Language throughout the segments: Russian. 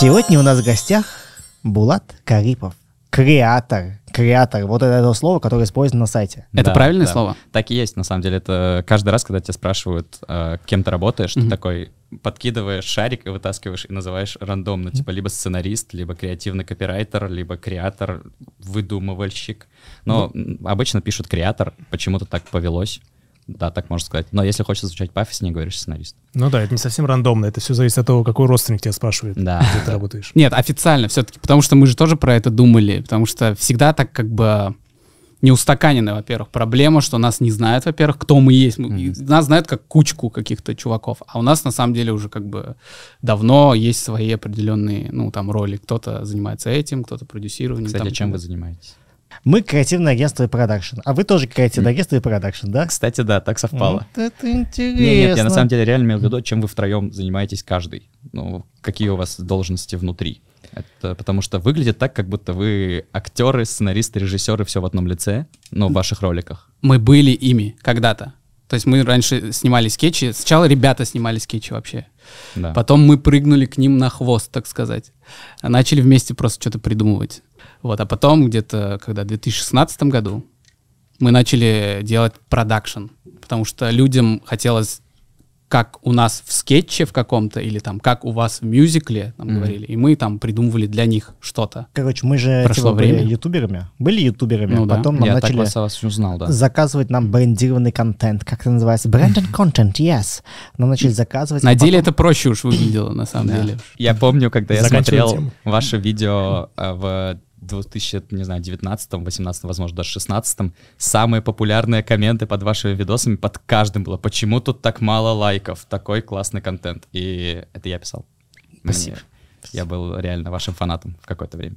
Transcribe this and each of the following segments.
Сегодня у нас в гостях Булат Карипов, креатор, креатор, вот это, это слово, которое использовано на сайте. Это Да, правильное да. слово? Так и есть, на самом деле. Это каждый раз, когда тебя спрашивают, э, кем ты работаешь, Мгм. ты такой подкидываешь шарик и вытаскиваешь и называешь рандомно, типа либо сценарист, либо креативный копирайтер, либо креатор, выдумывальщик. Но м, обычно пишут креатор, почему-то так повелось. Да, так можно сказать. Но если хочешь звучать пафоснее, говоришь сценарист. Ну да, это не совсем рандомно, это все зависит от того, какой родственник тебя спрашивает, Да. где ты работаешь. Нет, официально все-таки, потому что мы же тоже про это думали, потому что всегда так как бы не устаканены, во-первых, проблема, что нас не знают, во-первых, кто мы есть. Мы- Мгм. Нас знают как кучку каких-то чуваков, а у нас на самом деле уже как бы давно есть свои определенные, ну, там, роли. Кто-то занимается этим, кто-то продюсированием. Кстати, там, чем вы занимаетесь? Мы креативное агентство и продакшн, а вы тоже креативное агентство и продакшн, да? Кстати, да, так совпало. Вот это интересно. Не, нет, я на самом деле реально имел в виду, чем вы втроем занимаетесь каждый. Ну, какие у вас должности внутри. Это потому что выглядит так, как будто вы актеры, сценаристы, режиссеры, все в одном лице, но в ваших роликах. Мы были ими когда-то. То есть мы раньше снимали скетчи. Сначала ребята снимали скетчи вообще. Да. Потом мы прыгнули к ним на хвост, так сказать. Начали вместе просто что-то придумывать. Вот, а потом где-то, когда в 2016 году, мы начали делать продакшн, потому что людям хотелось как у нас в скетче в каком-то, или там как у вас в мюзикле, нам Мгм. говорили, и мы там придумывали для них что-то. Короче, мы же Прошло типа, были время. ютуберами. Были ютуберами, Ну да. потом нам Я так начали вас о вас узнал, да. заказывать нам брендированный контент. Как это называется? Branded content, yes. Нам начали заказывать. На а деле потом- это проще уж выглядело, на самом деле. Я помню, когда я смотрел ваше видео э, в 2000, не знаю, 19 18 возможно, даже 16 самые популярные комменты под вашими видосами, под каждым было, почему тут так мало лайков, такой классный контент. И это я писал. Мне- Спасибо. Я был реально вашим фанатом в какое-то время.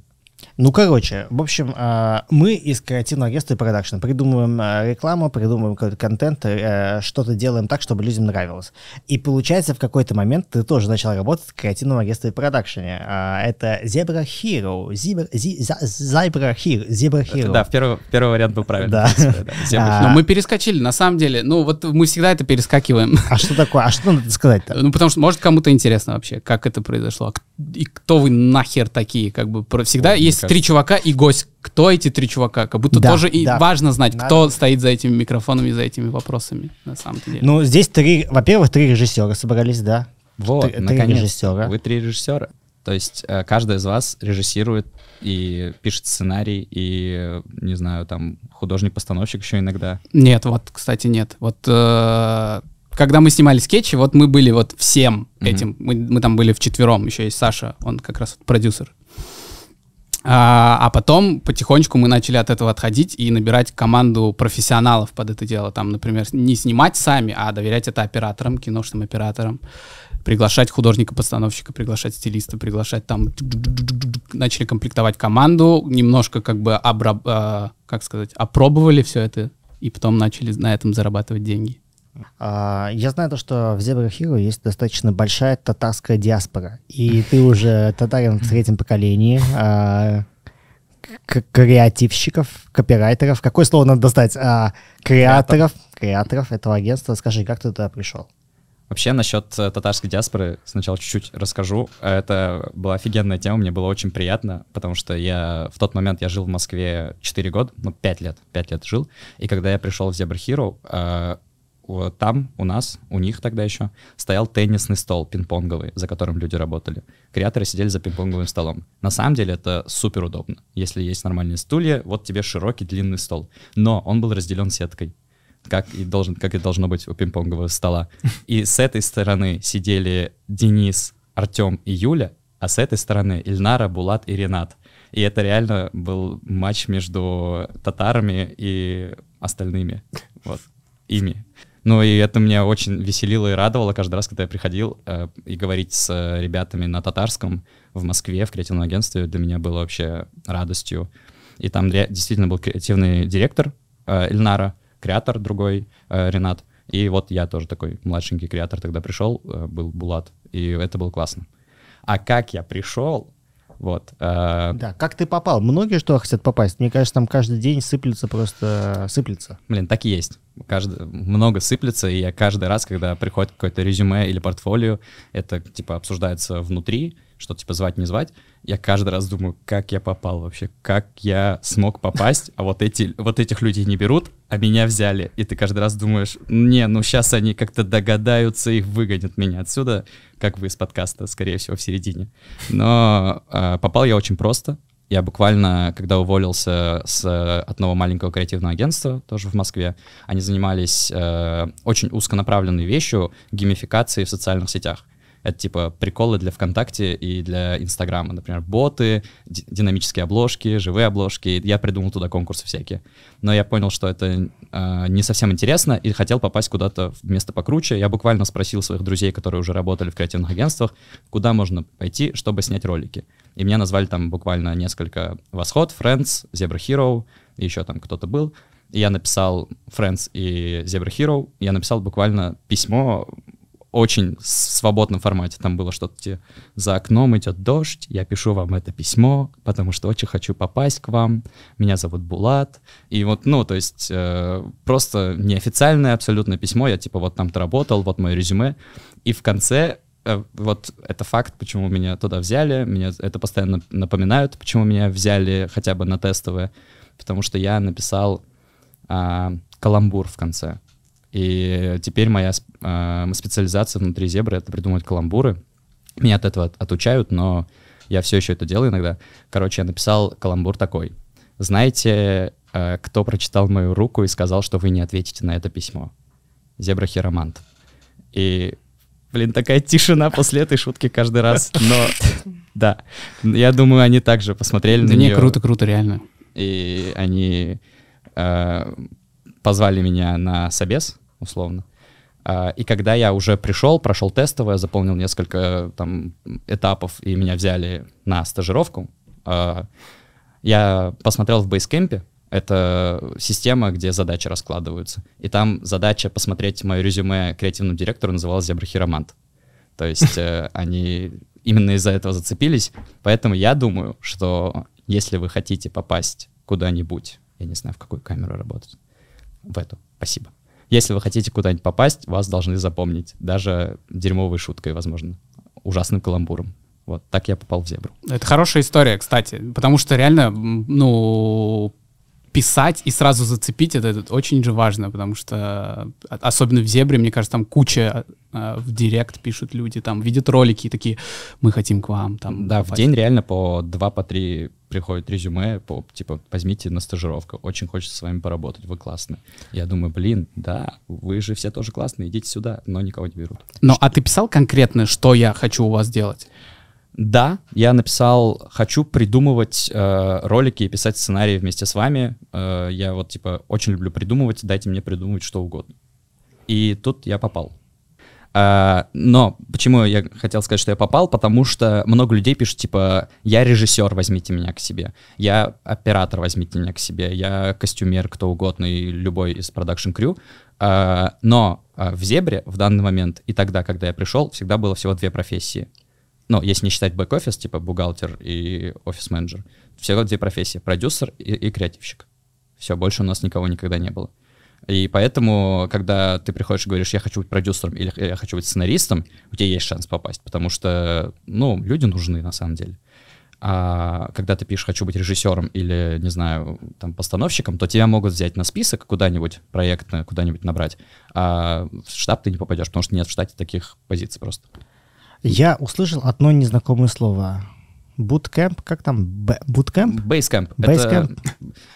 Ну, короче, в общем, а, мы из креативного агентства и продакшн придумываем а, рекламу, придумываем какой-то контент, э, что-то делаем так, чтобы людям нравилось. И получается, в какой-то момент ты тоже начал работать в креативном агентстве и продакшене. А, Это Zebra Hero. Zebra, Zebra Hero. Zebra Это, Hero. да, в первый, первый вариант был правильный. Да. принципе, да. Но мы перескочили, на самом деле. Ну, вот мы всегда это перескакиваем. А что такое? А что надо сказать-то? Ну, потому что, может, кому-то интересно вообще, как это произошло. И кто вы нахер такие? Как бы всегда Ой, есть три чувака и гость. Кто эти три чувака? Как будто Да, тоже и да. важно знать, Надо. кто стоит за этими микрофонами, за этими вопросами, на самом деле. Ну, здесь три, во-первых, три режиссера собрались, да. Вот, Три- три наконец режиссера. Вы три режиссера. То есть э, каждый из вас режиссирует и пишет сценарий, и, не знаю, там, художник-постановщик еще иногда. Нет, вот, кстати, нет. Вот э, когда мы снимали скетчи, вот мы были вот всем Мгм. этим. Мы, мы там были вчетвером, еще есть Саша, он как раз вот продюсер. А, а потом потихонечку мы начали от этого отходить и набирать команду профессионалов под это дело. Там, например, не снимать сами, а доверять это операторам, киношным операторам. Приглашать художника-постановщика, приглашать стилиста, приглашать там... Начали комплектовать команду, немножко как бы, обра- а, как сказать, опробовали все это, и потом начали на этом зарабатывать деньги. А, Я знаю то, что в Zebra Hero есть достаточно большая татарская диаспора. И ты уже татарин в третьем поколении. а, креативщиков, копирайтеров. Какое слово надо достать? А, Креаторов. Креаторов этого агентства. Скажи, как ты туда пришел? Вообще, насчет э, татарской диаспоры сначала чуть-чуть расскажу. Это была офигенная тема, мне было очень приятно, потому что я в тот момент я жил в Москве 4 года, ну, 5 лет, 5 лет жил. И когда я пришел в Zebra Hero, там у нас, у них тогда еще, стоял теннисный стол пинг-понговый, за которым люди работали. Креаторы сидели за пинг-понговым столом. На самом деле это супер удобно. Если есть нормальные стулья, вот тебе широкий длинный стол. Но он был разделен сеткой как и, должен, как и должно быть у пинг-понгового стола. И с этой стороны сидели Денис, Артем и Юля, а с этой стороны Ильнара, Булат и Ренат. И это реально был матч между татарами и остальными. Вот, ими. Ну и это меня очень веселило и радовало каждый раз, когда я приходил э, и говорить с э, ребятами на татарском в Москве, в креативном агентстве, для меня было вообще радостью. И там действительно был креативный директор э, Ильнара, креатор другой, э, Ренат. И вот я тоже такой младшенький креатор тогда пришел, э, был Булат, и это было классно. А как я пришел, вот, э, Да, как ты попал? Многие что хотят попасть? Мне кажется, там каждый день сыплется просто, сыплется. Блин, так и есть. Каждый, много сыплется, и я каждый раз, когда приходит какое-то резюме или портфолио, это типа обсуждается внутри, что типа звать, не звать, я каждый раз думаю, как я попал вообще, как я смог попасть, а вот, эти, вот этих людей не берут, а меня взяли. И ты каждый раз думаешь, не, ну сейчас они как-то догадаются и выгонят меня отсюда, как вы из подкаста, скорее всего, в середине. Но э, попал я очень просто. Я буквально, когда уволился с одного маленького креативного агентства, тоже в Москве, они занимались э, очень узконаправленной вещью геймификации в социальных сетях. Это типа приколы для ВКонтакте и для Инстаграма. Например, боты, динамические обложки, живые обложки. Я придумал туда конкурсы всякие. Но я понял, что это э, не совсем интересно и хотел попасть куда-то в место покруче. Я буквально спросил своих друзей, которые уже работали в креативных агентствах, куда можно пойти, чтобы снять ролики. И меня назвали там буквально несколько «Восход», «Friends», «Zebra Hero», и еще там кто-то был. И я написал «Friends» и «Zebra Hero», я написал буквально письмо очень свободном формате. Там было что-то типа «За окном идет дождь, я пишу вам это письмо, потому что очень хочу попасть к вам. Меня зовут Булат». И вот, ну, то есть э, просто неофициальное абсолютно письмо. Я типа вот там-то работал, вот мое резюме. И в конце Э, вот это факт, почему меня туда взяли, меня это постоянно напоминают, почему меня взяли хотя бы на тестовые, потому что я написал а, каламбур в конце. И теперь моя а, специализация внутри зебры — это придумывать каламбуры. Меня от этого отучают, но я все еще это делаю иногда. Короче, я написал каламбур такой. Знаете, а, кто прочитал мою руку и сказал, что вы не ответите на это письмо? Зебра Хиромант. И Блин, такая тишина после этой шутки каждый раз. Но да, я думаю, они также посмотрели да на не, нее. круто, круто, реально. И они э, позвали меня на собес, условно. Uh, и когда я уже пришел, прошел тестовое, заполнил несколько там этапов, и меня взяли на стажировку, uh, я посмотрел в бейскемпе, это система, где задачи раскладываются. И там задача посмотреть мое резюме креативному директору называлась «Зебрахиромант». То есть э, они именно из-за этого зацепились. Поэтому я думаю, что если вы хотите попасть куда-нибудь, я не знаю, в какую камеру работать, в эту, спасибо. Если вы хотите куда-нибудь попасть, вас должны запомнить, даже дерьмовой шуткой, возможно, ужасным каламбуром. Вот, так я попал в зебру. Это хорошая история, кстати, потому что реально, ну, писать и сразу зацепить, это, это очень же важно, потому что а, особенно в Зебре, мне кажется, там куча э, в директ пишут люди, там видят ролики и такие, мы хотим к вам. Там, да, попасть. в день реально по два, по три приходит резюме, по, типа, возьмите на стажировку, очень хочется с вами поработать, вы классные. Я думаю, блин, да, вы же все тоже классные, идите сюда, но никого не берут. Ну, а ты писал конкретно, что я хочу у вас делать? Да, я написал, хочу придумывать э, ролики и писать сценарии вместе с вами. Э, я вот типа очень люблю придумывать, дайте мне придумывать что угодно. И тут я попал. Э, но почему я хотел сказать, что я попал? Потому что много людей пишут, типа, я режиссер, возьмите меня к себе. Я оператор, возьмите меня к себе. Я костюмер, кто угодно, и любой из production crew. Э, но э, в Зебре в данный момент и тогда, когда я пришел, всегда было всего две профессии ну, если не считать бэк-офис, типа бухгалтер и офис-менеджер, всего две профессии, продюсер и, и креативщик. Все, больше у нас никого никогда не было. И поэтому, когда ты приходишь и говоришь, я хочу быть продюсером или я хочу быть сценаристом, у тебя есть шанс попасть, потому что, ну, люди нужны на самом деле. А когда ты пишешь «хочу быть режиссером» или, не знаю, там, постановщиком, то тебя могут взять на список куда-нибудь, проектно куда-нибудь набрать, а в штаб ты не попадешь, потому что нет в штате таких позиций просто. Я услышал одно незнакомое слово. Bootcamp, как там? Bootcamp? Basecamp. Basecamp. Это,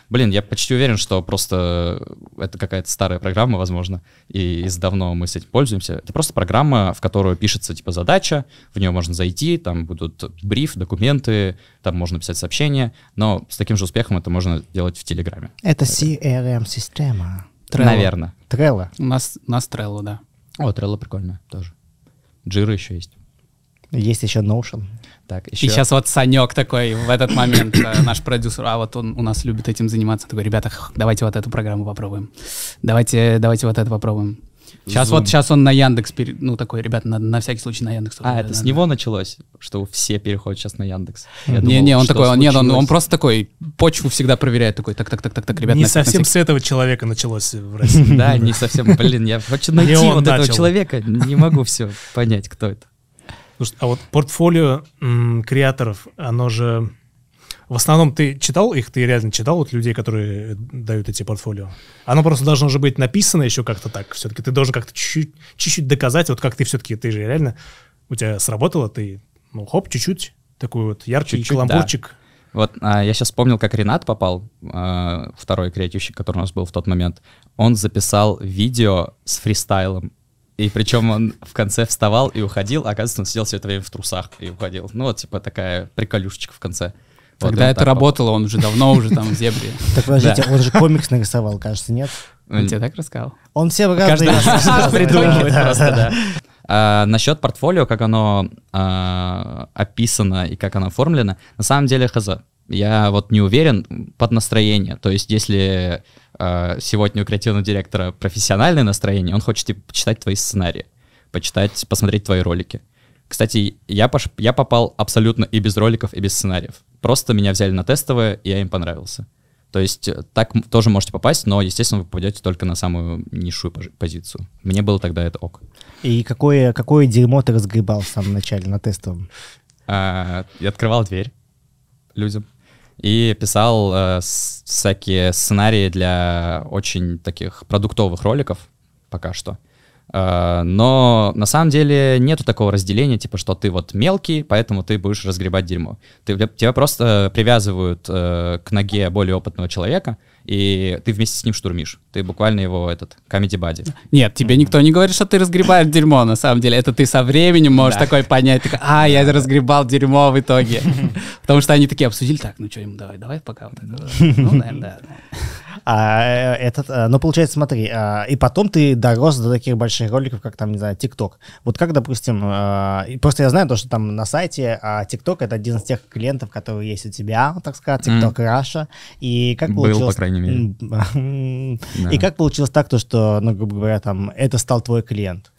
блин, я почти уверен, что просто это какая-то старая программа, возможно, и из давно мы с этим пользуемся. Это просто программа, в которую пишется типа задача, в нее можно зайти, там будут бриф, документы, там можно писать сообщения, но с таким же успехом это можно делать в Телеграме. Это CRM-система. Наверное. Trello. У нас, у нас Trello, да. О, Trello прикольно тоже. Jira еще есть. Есть еще Notion. Так, еще... И сейчас вот Санек такой в этот момент, э, наш продюсер, а вот он у нас любит этим заниматься, такой, ребята, давайте вот эту программу попробуем. Давайте, давайте вот это попробуем. Сейчас Zoom. вот сейчас он на Яндекс, пере... ну такой, ребята, на, на всякий случай на Яндекс. А, это да, с да. него началось, что все переходят сейчас на Яндекс. Не, не, он такой, нет, он, он просто такой почву всегда проверяет, такой, так, так, так, так, так, ребята. Не на, совсем на всякий... с этого человека началось в России. Да, не совсем, блин, я хочу найти вот этого человека, не могу все понять, кто это. Слушай, а вот портфолио м, креаторов, оно же... В основном ты читал их, ты реально читал вот людей, которые дают эти портфолио? Оно просто должно же быть написано еще как-то так. Все-таки ты должен как-то чуть-чуть, чуть-чуть доказать, вот как ты все-таки, ты же реально, у тебя сработало, ты, ну, хоп, чуть-чуть, такой вот яркий Чуть-чуть, каламбурчик. Вот а, я сейчас вспомнил, как Ренат попал, а, второй креативщик, который у нас был в тот момент. Он записал видео с фристайлом. И причем он в конце вставал и уходил, а оказывается, он сидел все это время в трусах и уходил. Ну, вот, типа, такая приколюшечка в конце. Вот, Когда это так работало, он уже давно уже там в зебре. Так подождите, он же комикс нарисовал, кажется, нет? попал. Он тебе так рассказал? Он все Каждый рассказывает. придумывает просто, да. да. А, насчет портфолио, как оно а, описано и как оно оформлено, на самом деле хз. Я вот не уверен под настроение. То есть, если а, сегодня у креативного директора профессиональное настроение, он хочет типа, почитать твои сценарии, почитать, посмотреть твои ролики. Кстати, я, пош- я попал абсолютно и без роликов, и без сценариев. Просто меня взяли на тестовое, и я им понравился. То есть э, так тоже можете попасть, но, естественно, вы попадете только на самую низшую позицию. Мне было тогда это ок. И какое, какое дерьмо ты разгребал в самом начале на тестовом? А, я открывал дверь людям и писал э, всякие сценарии для очень таких продуктовых роликов пока что. А, но на самом деле нету такого разделения, типа, что ты вот мелкий, поэтому ты будешь разгребать дерьмо. Ты, тебя просто привязывают э, к ноге более опытного человека, и ты вместе с ним штурмишь. Ты буквально его этот comedy бади. Нет, тебе никто не говорит, что ты разгребаешь дерьмо, на самом деле. Это ты со временем можешь Да. такой понять, такой, а, я разгребал дерьмо в итоге. Потому что они такие обсудили, так, ну что, ему давай, давай пока. вот Ну, наверное, да. А, э, этот, э, ну, получается, смотри, а, и потом ты дорос до таких больших роликов, как там, не знаю, ТикТок. Вот как, допустим, а, просто я знаю то, что там на сайте а, ТикТок это один из тех клиентов, которые есть у тебя, так сказать, ТикТок Раша. И как Был, получилось... по крайней мере. Да. И как получилось так, то, что, ну, грубо говоря, там, это стал твой клиент?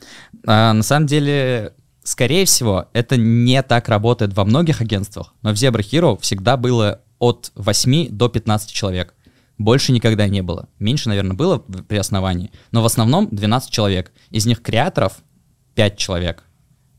А, на самом деле, скорее всего, это не так работает во многих агентствах, но в Zebra Hero всегда было от 8 до 15 человек. Больше никогда не было. Меньше, наверное, было при основании, но в основном 12 человек. Из них креаторов 5 человек.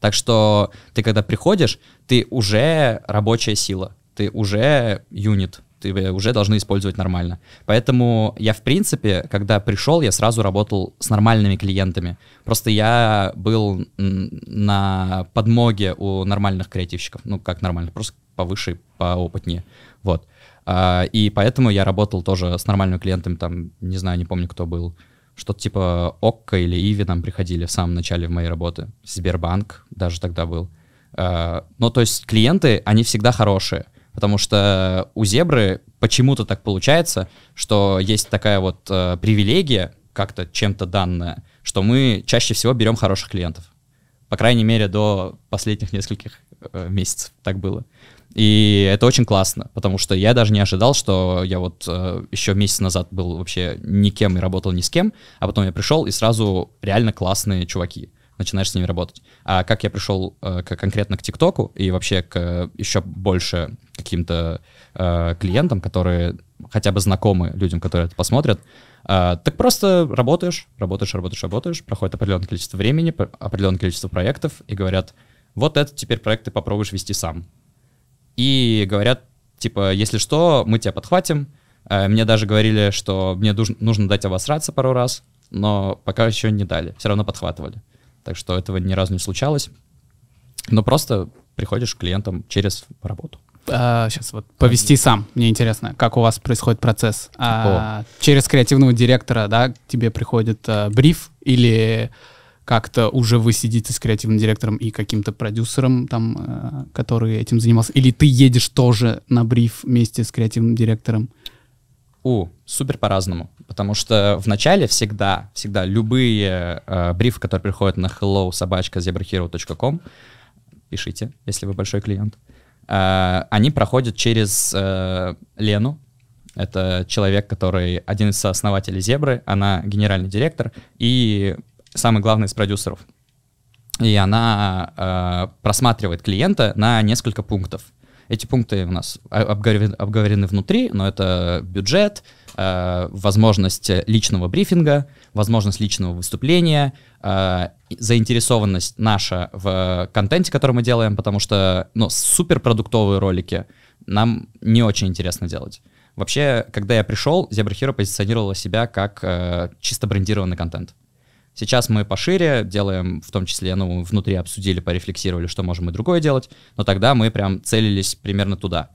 Так что ты, когда приходишь, ты уже рабочая сила, ты уже юнит, ты уже должны использовать нормально. Поэтому я, в принципе, когда пришел, я сразу работал с нормальными клиентами. Просто я был на подмоге у нормальных креативщиков. Ну, как нормально, просто повыше, поопытнее. Вот. А, И поэтому я работал тоже с нормальными клиентами, там, не знаю, не помню, кто был. Что-то типа Окко или Иви нам приходили в самом начале в моей работы. Сбербанк даже тогда был. А, Ну, то есть клиенты, они всегда хорошие. Потому что у Зебры почему-то так получается, что есть такая вот э, привилегия, как-то чем-то данная, что мы чаще всего берем хороших клиентов. По крайней мере, до последних нескольких э, месяцев так было. И это очень классно, потому что я даже не ожидал, что я вот э, еще месяц назад был вообще никем и работал ни с кем, а потом я пришел и сразу реально классные чуваки. Начинаешь с ними работать. А как я пришел э, конкретно к ТикТоку и вообще к э, еще больше каким-то э, клиентам, которые хотя бы знакомы людям, которые это посмотрят, э, так просто работаешь, работаешь, работаешь, работаешь, проходит определенное количество времени, определенное количество проектов, и говорят, вот этот теперь проект ты попробуешь вести сам. И говорят, типа, если что, мы тебя подхватим. Э, Мне даже говорили, что мне нужно дать обосраться пару раз, но пока еще не дали, все равно подхватывали. Так что этого ни разу не случалось. Но просто приходишь к клиентам через работу. сейчас вот повести сам. Мне интересно, как у вас происходит процесс. А, через креативного директора, да, к тебе приходит а, бриф или как-то уже вы сидите с креативным директором и каким-то продюсером, там, а, который этим занимался, или ты едешь тоже на бриф вместе с креативным директором? У, супер по-разному. Потому что в начале всегда, всегда любые э, брифы, которые приходят на hello собачка zebrahero.com, пишите, если вы большой клиент, э, они проходят через э, Лену. Это человек, который один из сооснователей Зебры, она генеральный директор и самый главный из продюсеров. И она э, просматривает клиента на несколько пунктов. Эти пункты у нас обговорены, обговорены внутри, но это бюджет, э, возможность личного брифинга, возможность личного выступления, э, заинтересованность наша в контенте, который мы делаем, потому что ну, суперпродуктовые ролики нам не очень интересно делать. Вообще, когда я пришел, Zebra Hero позиционировала себя как э, чисто брендированный контент. Сейчас мы пошире делаем, в том числе, ну, внутри обсудили, порефлексировали, что можем и другое делать, но тогда мы прям целились примерно туда.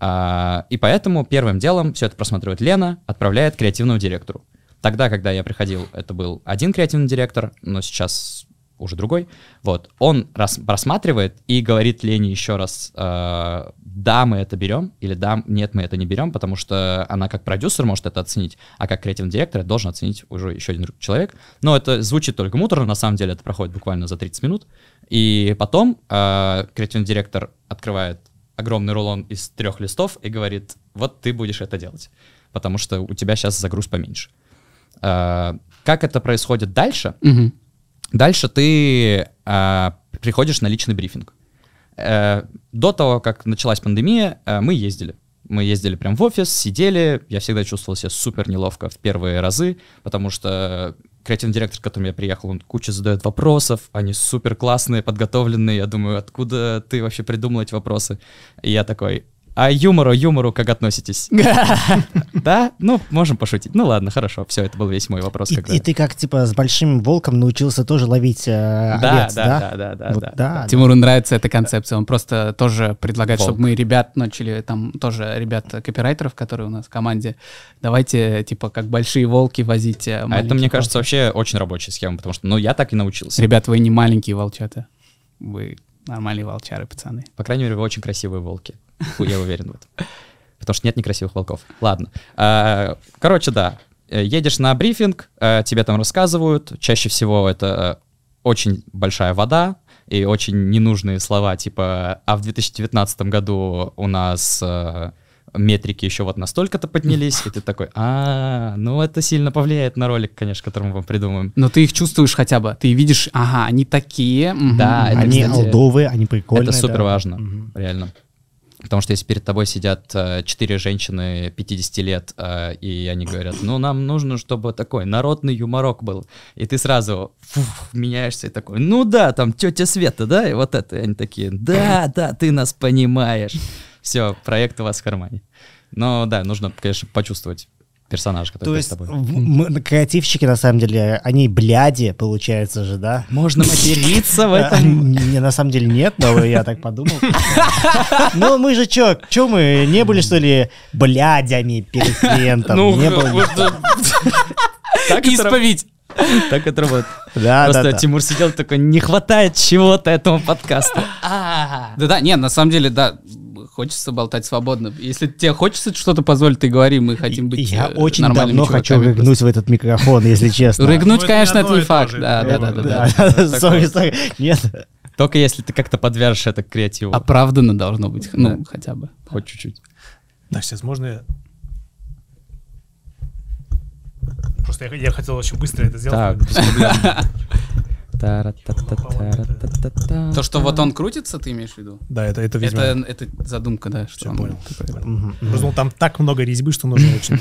А, и поэтому первым делом все это просматривает Лена, отправляет креативному директору. Тогда, когда я приходил, это был один креативный директор, но сейчас уже другой. Вот, он рас, просматривает и говорит Лене еще раз, э, да, мы это берем, или да, нет, мы это не берем, потому что она как продюсер может это оценить, а как креативный директор должен оценить уже еще один человек. Но это звучит только муторно, на самом деле это проходит буквально за 30 минут. И потом э, креативный директор открывает огромный рулон из трех листов и говорит, вот ты будешь это делать, потому что у тебя сейчас загруз поменьше. Э, как это происходит дальше? Мгм. Дальше ты а, приходишь на личный брифинг. Э, до того, как началась пандемия, э, мы ездили. Мы ездили прям в офис, сидели. Я всегда чувствовал себя супер неловко в первые разы, потому что креативный директор, к которому я приехал, он куча задает вопросов, они супер классные, подготовленные. Я думаю, откуда ты вообще придумал эти вопросы? И я такой, а юмору, юмору как относитесь? Да? Ну, можем пошутить. Ну ладно, хорошо, все, это был весь мой вопрос. И, когда- и ты как, типа, с большим волком научился тоже ловить э, Да, овец, да, да? да, да, да, Вот да. да, Тимуру нравится эта концепция. Он просто тоже предлагает, Волк. чтобы мы ребят начали, там тоже ребят копирайтеров, которые у нас в команде, давайте, типа, как большие волки возить. э, А это, мне кажется, вообще очень рабочая схема, потому что, ну, я так и научился. Ребят, вы не маленькие волчата. Вы нормальные волчары, пацаны. По крайней мере, вы очень красивые волки. Я уверен в этом. Потому что нет некрасивых волков. Ладно. А, Короче, да. Едешь на брифинг, э, тебе там рассказывают. Чаще всего это очень большая вода и очень ненужные слова, типа, а в 2019 году у нас э, метрики еще вот настолько-то поднялись, и ты такой, а, ну это сильно повлияет на ролик, конечно, который мы вам придумаем. Но ты их чувствуешь хотя бы. Ты видишь, ага, они такие. мгм, Да, это, Они кстати, алдовые, они прикольные. Это супер да. важно, Мгм. реально. Потому что если перед тобой сидят э, четыре женщины 50 лет, э, и они говорят, ну, нам нужно, чтобы такой народный юморок был. И ты сразу фух, меняешься и такой, ну да, там тетя Света, да, и вот это. И они такие, да, да, ты нас понимаешь. Все, проект у вас в кармане. Но да, нужно, конечно, почувствовать персонажа, который То есть тобой. мы- креативщики, на самом деле, они бляди, получается же, да? Можно материться в А, этом. Не, на самом деле нет, но я так подумал. Ну, мы же чё, чё мы, не были, что ли, блядями перед клиентом? Ну, Не. Так раб- Исповедь. так это работает. Да, да, Просто да. Тимур сидел такой, не хватает чего-то этому подкасту. А. Да-да, нет, на самом деле, да, хочется болтать свободно. Если тебе хочется что-то позволить, ты говори, мы хотим быть Я э, очень давно хочу рыгнуть в этот микрофон, если честно. Рыгнуть, Ну, конечно, не это не факт. Да, да, да, да, Да, да. Нет. Только если ты как-то подвяжешь это креативу. Оправданно должно быть, ну, хотя бы. Хоть чуть-чуть. Так, сейчас можно я... Просто я, я хотел очень быстро это сделать. Так, без проблем. То, что вот он крутится, ты имеешь в виду? Да, это, это видимо... Это, это задумка, да. Что Всё, он понял. такой. Мгм. Просто ну, там так много резьбы, что нужно очень...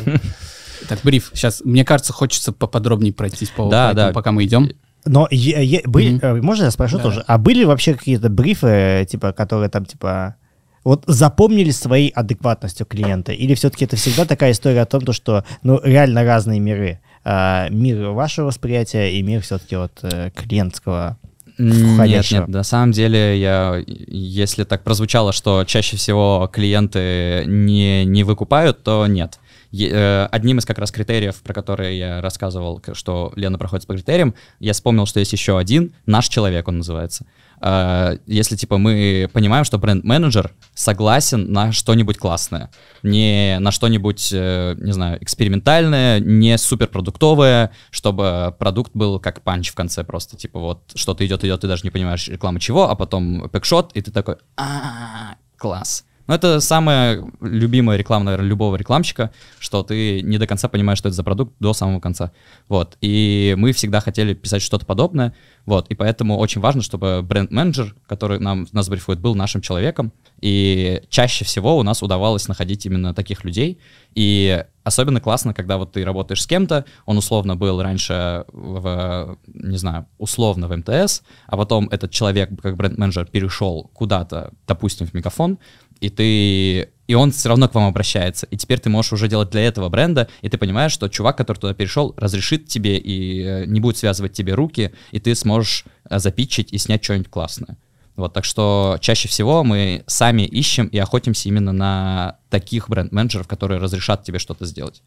Так, бриф. Сейчас, мне кажется, хочется поподробнее пройтись по Да, да. пока мы идем. Но были, можно я спрошу тоже? А были вообще какие-то брифы, типа, которые там, типа, вот запомнились своей адекватностью клиента? Или все-таки это всегда такая история о том, то, что, ну, реально разные миры? А, мир вашего восприятия и мир все-таки вот э, клиентского Нет, нет, на самом деле, я, если так прозвучало, что чаще всего клиенты не, не выкупают, то нет. Э, Одним из как раз критериев, про которые я рассказывал, что Лена проходит по критериям, я вспомнил, что есть еще один, наш человек он называется. Э, Если, типа, мы понимаем, что бренд-менеджер согласен на что-нибудь классное, не на что-нибудь, э, не знаю, экспериментальное, не суперпродуктовое, чтобы продукт был как панч в конце просто, типа, вот что-то идет, идет, ты даже не понимаешь рекламы чего, а потом пэкшот, и ты такой, а класс. Ну, это самая любимая реклама, наверное, любого рекламщика, что ты не до конца понимаешь, что это за продукт до самого конца. Вот. И мы всегда хотели писать что-то подобное. Вот. И поэтому очень важно, чтобы бренд-менеджер, который нам, нас брифует, был нашим человеком. И чаще всего у нас удавалось находить именно таких людей. И особенно классно, когда вот ты работаешь с кем-то, он условно был раньше в, не знаю, условно в МТС, а потом этот человек, как бренд-менеджер, перешел куда-то, допустим, в Мегафон, и ты и он все равно к вам обращается. И теперь ты можешь уже делать для этого бренда, и ты понимаешь, что чувак, который туда перешел, разрешит тебе и э, не будет связывать тебе руки, и ты сможешь э, запитчить и снять что-нибудь классное. Вот, так что чаще всего мы сами ищем и охотимся именно на таких бренд-менеджеров, которые разрешат тебе что-то сделать.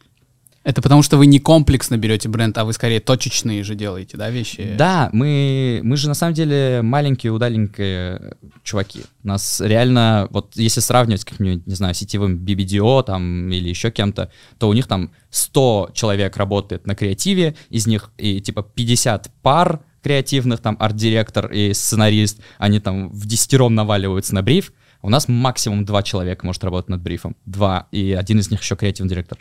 Это потому что вы не комплексно берете бренд, а вы скорее точечные же делаете, да, вещи? Да, мы, мы же на самом деле маленькие, удаленькие чуваки. Нас реально, вот если сравнивать с каким-нибудь, не знаю, сетевым BBDO там или еще кем-то, то у них там 100 человек работает на креативе, из них и типа 50 пар креативных, там арт-директор и сценарист, они там в десятером наваливаются на бриф, у нас максимум два человека может работать над брифом. Два. И один из них еще креативный директор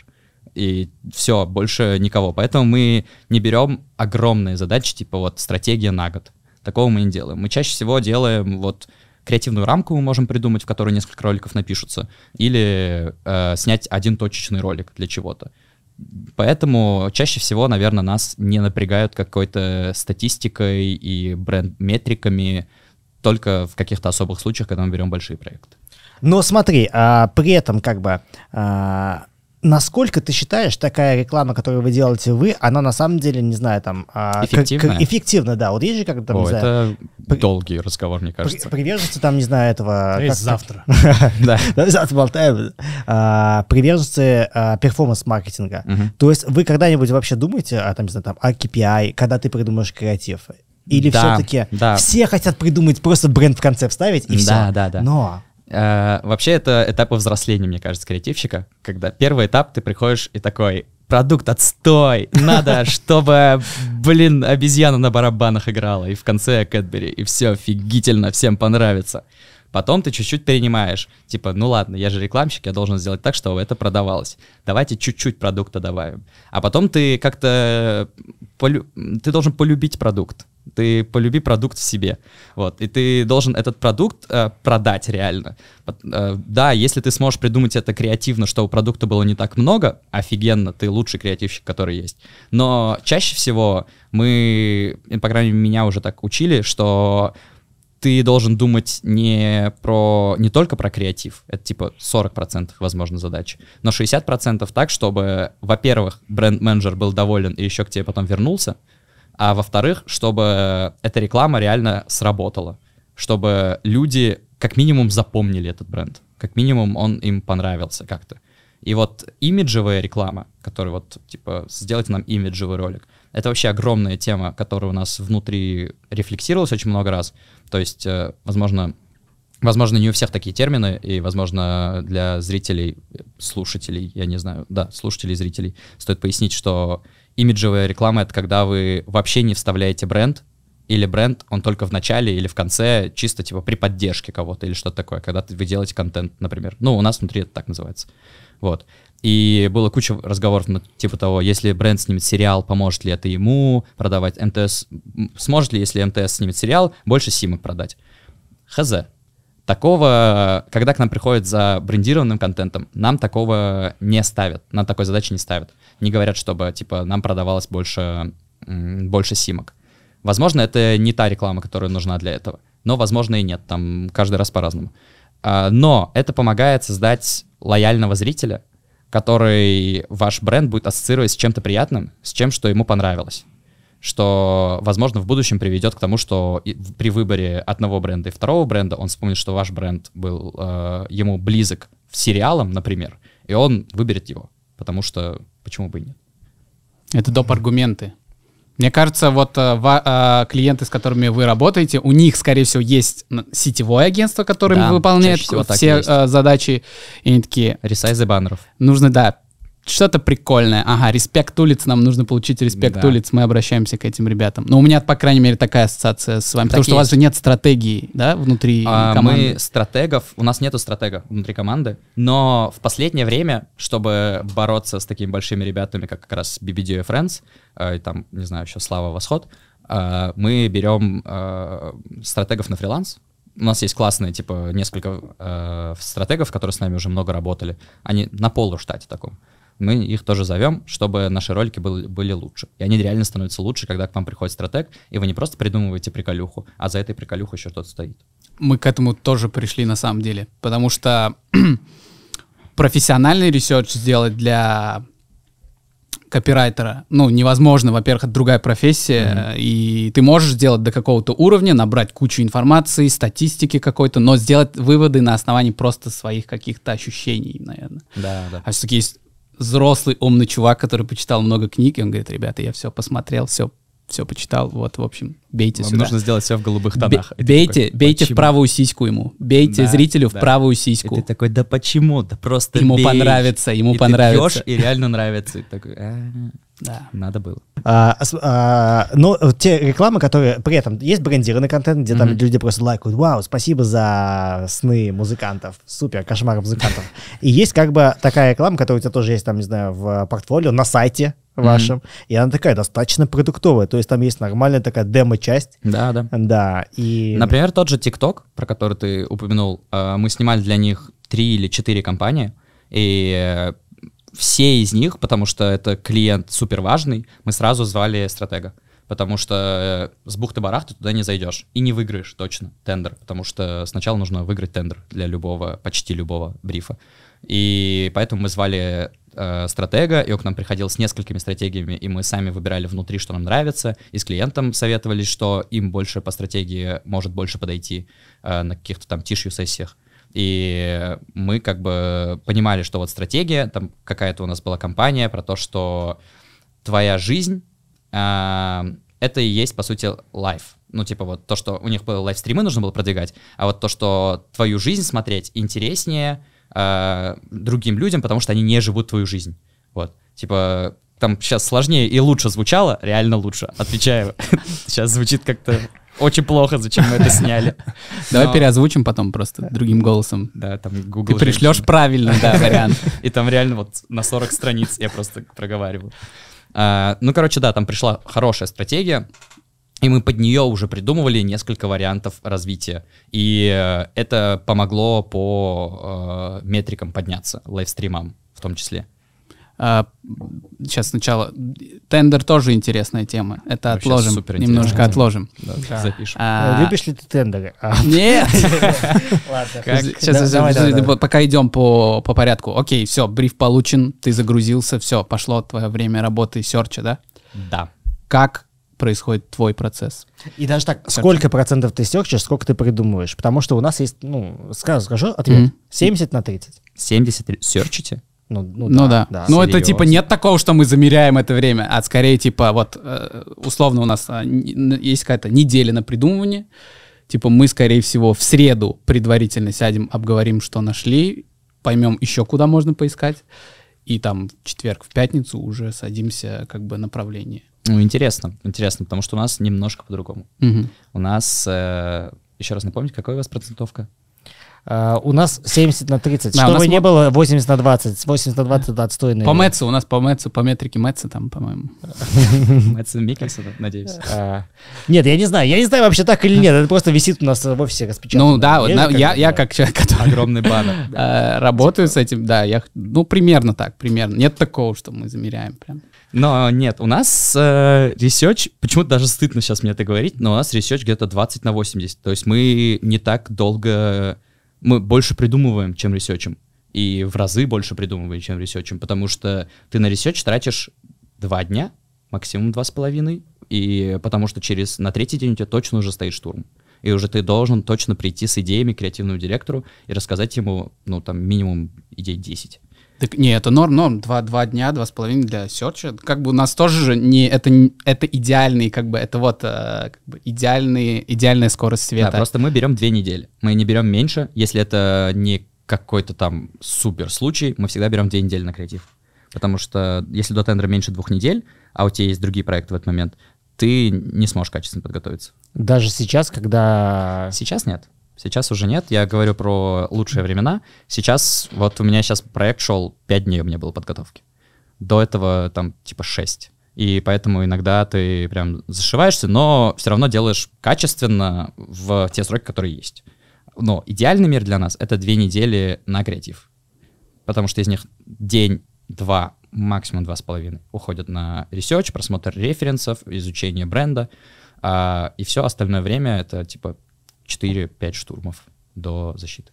и все, больше никого. Поэтому мы не берем огромные задачи, типа вот стратегия на год. Такого мы не делаем. Мы чаще всего делаем вот креативную рамку мы можем придумать, в которой несколько роликов напишутся, или э, снять один точечный ролик для чего-то. Поэтому чаще всего, наверное, нас не напрягают какой-то статистикой и бренд-метриками только в каких-то особых случаях, когда мы берем большие проекты. Но смотри, а, при этом как бы а, насколько ты считаешь, такая реклама, которую вы делаете вы, она на самом деле, не знаю, там... Эффективная? Как, как, эффективно, да. Вот есть же как-то, О, не это при, долгий разговор, мне кажется. При, приверженцы там, не знаю, этого... Есть завтра. Да. Завтра болтаем. А, приверженцы а, перформанс-маркетинга. То есть вы когда-нибудь вообще думаете о, там, не знаю, там, о KPI, когда ты придумаешь креатив? Или Да, все-таки да. все хотят придумать просто бренд в конце вставить и все? Да, да, да. Но Э, Вообще это этап взросления, мне кажется, креативщика, когда первый этап ты приходишь и такой, продукт отстой, надо, чтобы, блин, обезьяна на барабанах играла, и в конце Кэтбери, и все офигительно, всем понравится. Потом ты чуть-чуть перенимаешь, типа, ну ладно, я же рекламщик, я должен сделать так, чтобы это продавалось. Давайте чуть-чуть продукта добавим. А потом ты как-то, полю- ты должен полюбить продукт. Ты полюби продукт в себе. Вот. И ты должен этот продукт э, продать реально. Э, да, если ты сможешь придумать это креативно, что у продукта было не так много, офигенно, ты лучший креативщик, который есть. Но чаще всего мы, по крайней мере, меня уже так учили, что ты должен думать не про не только про креатив, это типа 40% возможно задачи, но 60% так, чтобы, во-первых, бренд-менеджер был доволен и еще к тебе потом вернулся, а во-вторых, чтобы эта реклама реально сработала, чтобы люди как минимум запомнили этот бренд, как минимум он им понравился как-то. И вот имиджевая реклама, которая вот, типа, сделать нам имиджевый ролик, это вообще огромная тема, которая у нас внутри рефлексировалась очень много раз. То есть, э, возможно, возможно, не у всех такие термины, и, возможно, для зрителей, слушателей, я не знаю, да, слушателей зрителей, стоит пояснить, что имиджевая реклама — это когда вы вообще не вставляете бренд, или бренд, он только в начале или в конце, чисто типа при поддержке кого-то или что-то такое, когда вы делаете контент, например. Ну, у нас внутри это так называется. Вот. И было куча разговоров на типа того, если бренд снимет сериал, поможет ли это ему продавать МТС, сможет ли, если МТС снимет сериал, больше симок продать. Хз. Такого, когда к нам приходят за брендированным контентом, нам такого не ставят, нам такой задачи не ставят. Не говорят, чтобы, типа, нам продавалось больше, больше симок. Возможно, это не та реклама, которая нужна для этого, но, возможно, и нет, там каждый раз по-разному. А, Но это помогает создать лояльного зрителя, который ваш бренд будет ассоциировать с чем-то приятным, с чем, что ему понравилось. Что, возможно, в будущем приведет к тому, что при выборе одного бренда и второго бренда он вспомнит, что ваш бренд был э, ему близок в сериалом, например, и он выберет его. Потому что почему бы и нет? Это доп. аргументы. Мне кажется, вот э, ва- э, клиенты, с которыми вы работаете, у них, скорее всего, есть сетевое агентство, которое Да, выполняет все э, задачи, и они такие, Ресайзы баннеров. нужно, да, что-то прикольное. Ага, респект улиц, нам нужно получить респект Да. улиц, мы обращаемся к этим ребятам. Но у меня, по крайней мере, такая ассоциация с вами, потому Так что у вас есть. же нет стратегии, да, внутри А, команды. Мы стратегов, у нас нету стратега внутри команды, но в последнее время, чтобы бороться с такими большими ребятами, как как раз BBD и Friends, э, и там, не знаю, еще Слава Восход, э, мы берем э, стратегов на фриланс. У нас есть классные, типа, несколько э, стратегов, которые с нами уже много работали. Они на полуштате таком. Мы их тоже зовем, чтобы наши ролики были, были лучше. И они реально становятся лучше, когда к вам приходит стратег, и вы не просто придумываете приколюху, а за этой приколюхой еще что-то стоит. Мы к этому тоже пришли на самом деле, потому что профессиональный research сделать для копирайтера, ну, невозможно, во-первых, это другая профессия, и ты можешь сделать до какого-то уровня, набрать кучу информации, статистики какой-то, но сделать выводы на основании просто своих каких-то ощущений, наверное. Да, да. А все-таки есть взрослый умный чувак, который почитал много книг, и он говорит, ребята, я все посмотрел, все, все почитал, вот, в общем, бейте Вам сюда. нужно сделать все в голубых тонах. И ты бейте, такой, бейте в «Почему?» правую сиську ему, бейте Да, зрителю в да. правую И сиську. ты такой, да почему? Да просто Ему бей». понравится, ему И понравится. Ты пьешь, и реально нравится. И такой, «А, Да. надо было. А, с- а, но те рекламы, которые при этом есть брендированный контент, где там Мгм. люди просто лайкают, вау, спасибо за сны музыкантов, супер, кошмар музыкантов. И есть как бы такая реклама, которая у тебя тоже есть там, не знаю, в портфолио, на сайте вашем, и она такая достаточно продуктовая, то есть там есть нормальная такая демо-часть, Да, да. да, и... Например, тот же TikTok, про который ты упомянул, э, мы снимали для них три или четыре компании, и э, все из них, потому что это клиент супер важный, мы сразу звали стратега. Потому что э, с бухты-барахты туда не зайдешь и не выиграешь точно тендер, потому что сначала нужно выиграть тендер для любого, почти любого брифа. И поэтому мы звали э, стратега, и он к нам приходил с несколькими стратегиями, и мы сами выбирали внутри, что нам нравится, и с клиентом советовались, что им больше по стратегии может больше подойти э, на каких-то там тишью-сессиях. И мы как бы понимали, что вот стратегия, там какая-то у нас была компания про то, что твоя жизнь а, это и есть, по сути, лайф. Ну, типа вот то, что у них было лайвстримы, нужно было продвигать, а вот то, что твою жизнь смотреть интереснее а, другим людям, потому что они не живут твою жизнь. Вот. Типа, там сейчас сложнее и лучше звучало, реально лучше, отвечаю. Сейчас звучит как-то очень плохо, зачем мы это сняли. Давай переозвучим потом просто другим голосом. Да, там Google Ты пришлешь правильно, да, вариант. И там реально вот на 40 страниц я просто проговариваю. А, ну, короче, да, там пришла хорошая стратегия, и мы под нее уже придумывали несколько вариантов развития. И э, это помогло по э, метрикам подняться, лайвстримам в том числе. А, Сейчас сначала. Тендер тоже интересная тема. Это Вообще отложим. Немножко тема. отложим. Да, Да. запишем. А, Любишь ли ты тендеры? А, Нет! Сейчас, пока идем по, по порядку. Окей, все, бриф получен, ты загрузился, все, пошло твое время работы серча, да? Да. Как происходит твой процесс? И даже так, сколько процентов ты серчишь, сколько ты придумываешь? Потому что у нас есть, ну, сразу скажу ответ, Мгм. 70 на 30. 70 серчите? Ну, ну, Ну да. да. Ну это типа нет такого, что мы замеряем это время, а скорее типа вот э, условно у нас а, есть какая-то неделя на придумывание. Типа мы, скорее всего, в среду предварительно сядем, обговорим, что нашли, поймем еще, куда можно поискать. И там в четверг, в пятницу уже садимся как бы направление. Ну, интересно, интересно, потому что у нас немножко по-другому. Мгм. У нас, э, еще раз напомните, какая у вас процентовка? А, у нас 70 на 30. Да, у Чтобы нас не мо- было 80 на 20. 80 на 20 это отстойные. По Мэтсу, у нас по Мэтсу, по метрике Мэтса там, по-моему. Мэтсон Микельсона, надеюсь. А, Нет, я не знаю. Я не знаю вообще так или нет. Это просто висит у нас в офисе распечатано. Ну да, я, как человек, который Огромный баннер. э, работаю с этим, да, я, ну примерно так, примерно. Нет такого, что мы замеряем прям. Но нет, у нас э, research, почему-то даже стыдно сейчас мне это говорить, но у нас research где-то 20 на 80. То есть мы не так долго, мы больше придумываем, чем research им. И в разы больше придумываем, чем research им, потому что ты на research тратишь два дня, максимум два с половиной, и потому что через на третий день у тебя точно уже стоит штурм. И уже ты должен точно прийти с идеями к креативному директору и рассказать ему, ну, там, минимум идей 10. Так, не, это норм, норм. Два, два дня, два с половиной дня research а. Как бы у нас тоже же не, это, не- это идеальный, как бы, это вот э, как бы идеальный, идеальная скорость света. Да, просто мы берем две недели. Мы не берем меньше, если это не какой-то там супер случай, мы всегда берем две недели на креатив. Потому что если до тендера меньше двух недель, а у тебя есть другие проекты в этот момент, ты не сможешь качественно подготовиться. Даже сейчас, когда... Сейчас нет. Сейчас уже нет. Я говорю про лучшие времена. Сейчас, вот у меня сейчас проект шел 5 дней у меня было подготовки. До этого там типа 6. И поэтому иногда ты прям зашиваешься, но все равно делаешь качественно в те сроки, которые есть. Но идеальный мир для нас — это две недели на креатив. Потому что из них день, два, максимум два с половиной уходят на research, просмотр референсов, изучение бренда, а, и все остальное время — это типа 4-5 штурмов до защиты.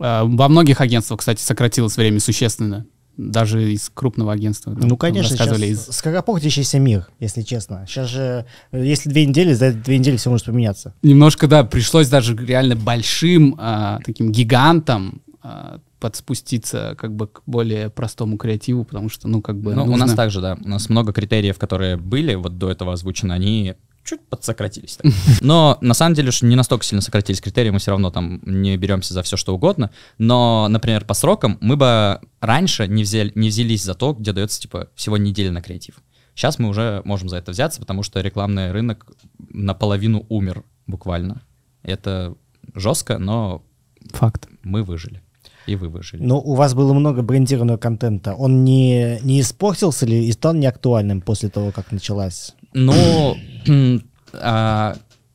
А, Во многих агентствах, кстати, сократилось время существенно. Даже из крупного агентства. там Ну, конечно, рассказывали сейчас из... скоропортящийся мир, если честно. Сейчас же, э, если две недели, за эти две недели все может поменяться. Немножко, да, пришлось даже реально большим а, таким гигантам а, подспуститься как бы к более простому креативу, потому что, ну, как бы Ну, у нужно- нас также, да. У нас много критериев, которые были вот до этого озвучены, они чуть подсократились. так. Но на самом деле что не настолько сильно сократились критерии, мы все равно там не беремся за все, что угодно. Но, например, по срокам мы бы раньше не, взяли, не взялись за то, где дается типа всего неделя на креатив. Сейчас мы уже можем за это взяться, потому что рекламный рынок наполовину умер буквально. Это жестко, но Факт. мы выжили. И вы выжили. Но у вас было много брендированного контента. Он не, не испортился ли и стал неактуальным после того, как началась? Ну,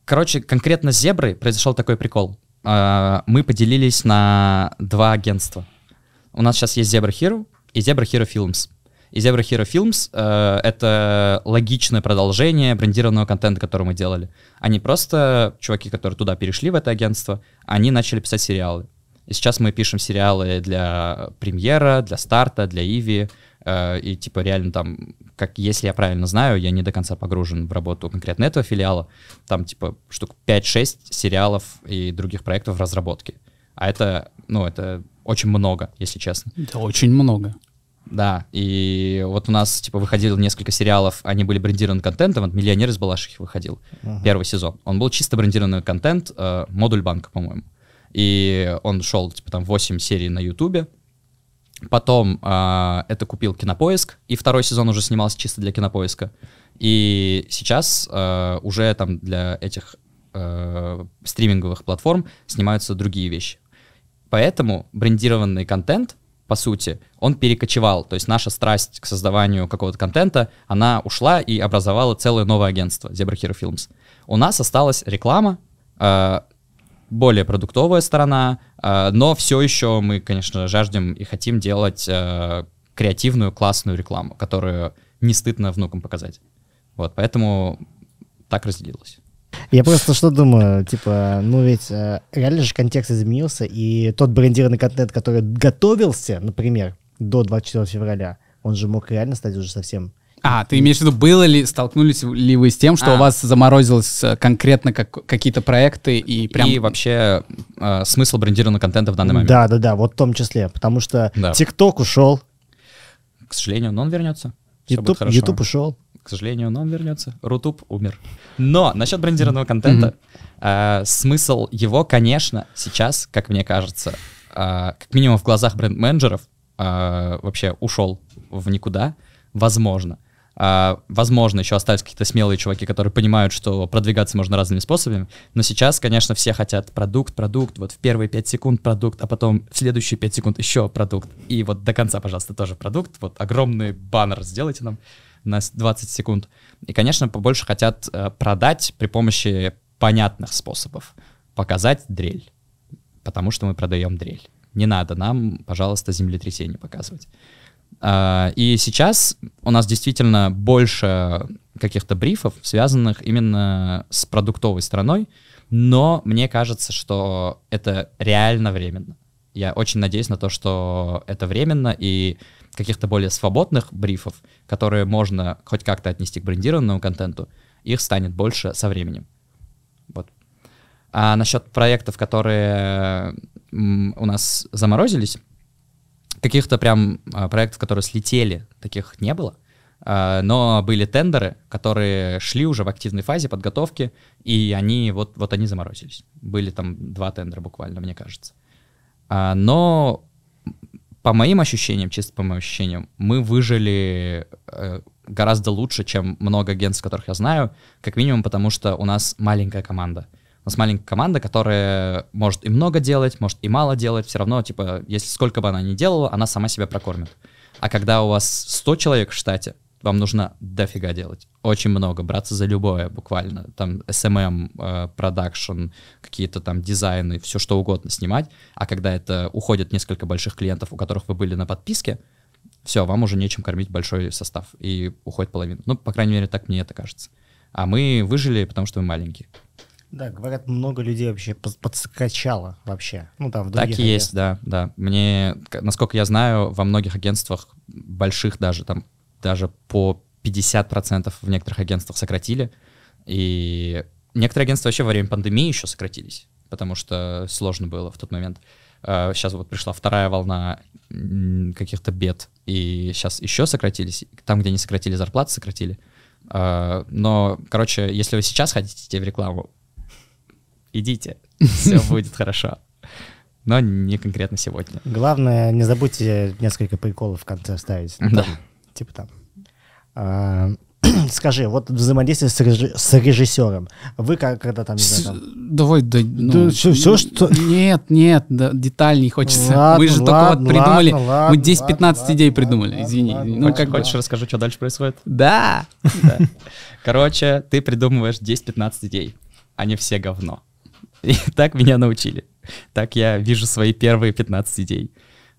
короче, конкретно с Зеброй произошел такой прикол. А, Мы поделились на два агентства. У нас сейчас есть Zebra Hero и Zebra Hero Films. И Zebra Hero Films это логичное продолжение брендированного контента, который мы делали. Они просто, чуваки, которые туда перешли, в это агентство, они начали писать сериалы. И сейчас мы пишем сериалы для премьера, для старта, для Иви. Э, и типа реально там, как если я правильно знаю, я не до конца погружен в работу конкретно этого филиала, там типа штук 5-6 сериалов и других проектов в разработке. А это, ну, это очень много, если честно. Это очень много. Да, и вот у нас, типа, выходило несколько сериалов, они были брендированы контентом, вот «Миллионер из Балашихи» выходил, первый сезон. Он был чисто брендированный контент, э, модуль банка, по-моему. И он шел, типа, там 8 серий на Ютубе. Потом э, это купил Кинопоиск, и второй сезон уже снимался чисто для Кинопоиска. И сейчас э, уже там для этих э, стриминговых платформ снимаются другие вещи. Поэтому брендированный контент, по сути, он перекочевал. То есть наша страсть к создаванию какого-то контента, она ушла и образовала целое новое агентство Zebra Hero Films. У нас осталась реклама, э, более продуктовая сторона, но все еще мы, конечно, жаждем и хотим делать э, креативную, классную рекламу, которую не стыдно внукам показать. Вот, поэтому так разделилось. Я просто что думаю, типа, ну ведь э, реально же контекст изменился, и тот брендированный контент, который готовился, например, до 24 февраля, он же мог реально стать уже совсем... А, ты имеешь в виду, было ли, столкнулись ли вы с тем, что А. у вас заморозилось э, конкретно как, какие-то проекты и прям... И вообще э, смысл брендированного контента в данный момент. Да, да, да, вот в том числе, потому что Да. ТикТок ушел, К сожалению, но он вернется. Ютуб ушел. К сожалению, но он вернется. Рутуб умер. Но насчет брендированного контента, э, смысл его, конечно, сейчас, как мне кажется, э, как минимум в глазах бренд-менеджеров, э, вообще ушел в никуда, возможно. Э, возможно, еще остались какие-то смелые чуваки, которые понимают, что продвигаться можно разными способами. Но сейчас, конечно, все хотят продукт, продукт, вот в первые 5 секунд продукт, а потом в следующие 5 секунд еще продукт. И вот до конца, пожалуйста, тоже продукт. Вот огромный баннер сделайте нам на с- 20 секунд. И, конечно, побольше хотят э, продать при помощи понятных способов. Показать дрель. Потому что мы продаем дрель. Не надо нам, пожалуйста, землетрясение показывать. А, И сейчас у нас действительно больше каких-то брифов, связанных именно с продуктовой стороной, но мне кажется, что это реально временно. Я очень надеюсь на то, что это временно, и каких-то более свободных брифов, которые можно хоть как-то отнести к брендированному контенту, их станет больше со временем. Вот. А насчет проектов, которые у нас заморозились, каких-то прям а, проектов, которые слетели, таких не было. А, но были тендеры, которые шли уже в активной фазе подготовки, и они вот, вот они заморозились. Были там два тендера буквально, мне кажется. А, но по моим ощущениям, чисто по моим ощущениям, мы выжили э, гораздо лучше, чем много агентств, которых я знаю, как минимум потому, что у нас маленькая команда. У нас маленькая команда, которая может и много делать, может и мало делать, все равно, типа, если сколько бы она ни делала, она сама себя прокормит. А когда у вас 100 человек в штате, вам нужно дофига делать. Очень много, браться за любое буквально. Там SMM, э, продакшн, какие-то там дизайны, все что угодно снимать. А когда это уходит несколько больших клиентов, у которых вы были на подписке, все, вам уже нечем кормить большой состав. И уходит половина. Ну, по крайней мере, так мне это кажется. А мы выжили, потому что мы маленькие. Да, говорят, много людей вообще под- подскачало вообще. Ну, там, в Так и есть, агентствах. да, да. Мне, насколько я знаю, во многих агентствах, больших даже, там, даже по 50% в некоторых агентствах сократили. И некоторые агентства вообще во время пандемии еще сократились, потому что сложно было в тот момент. Сейчас вот пришла вторая волна каких-то бед, и сейчас еще сократились. Там, где не сократили зарплаты, сократили. А, Но, короче, если вы сейчас хотите в рекламу, идите, все будет хорошо. Но не конкретно сегодня. Главное, не забудьте несколько приколов в конце ставить. Ну, Да. Типа там. А, Скажи, вот взаимодействие с, режи- с режиссером. Вы как, когда там, не С- знаю, там... Давай, да, ну, Да всё, что- Нет, нет, да, деталей хочется. Ладно, Мы же только вот придумали, ладно, мы 10-15 ладно, идей придумали, ладно, извини. ладно, ну, как. Хочешь, расскажу, что дальше происходит? Да. Да. Короче, ты придумываешь 10-15 идей. Они все говно. И так меня научили. Так я вижу свои первые 15 идей.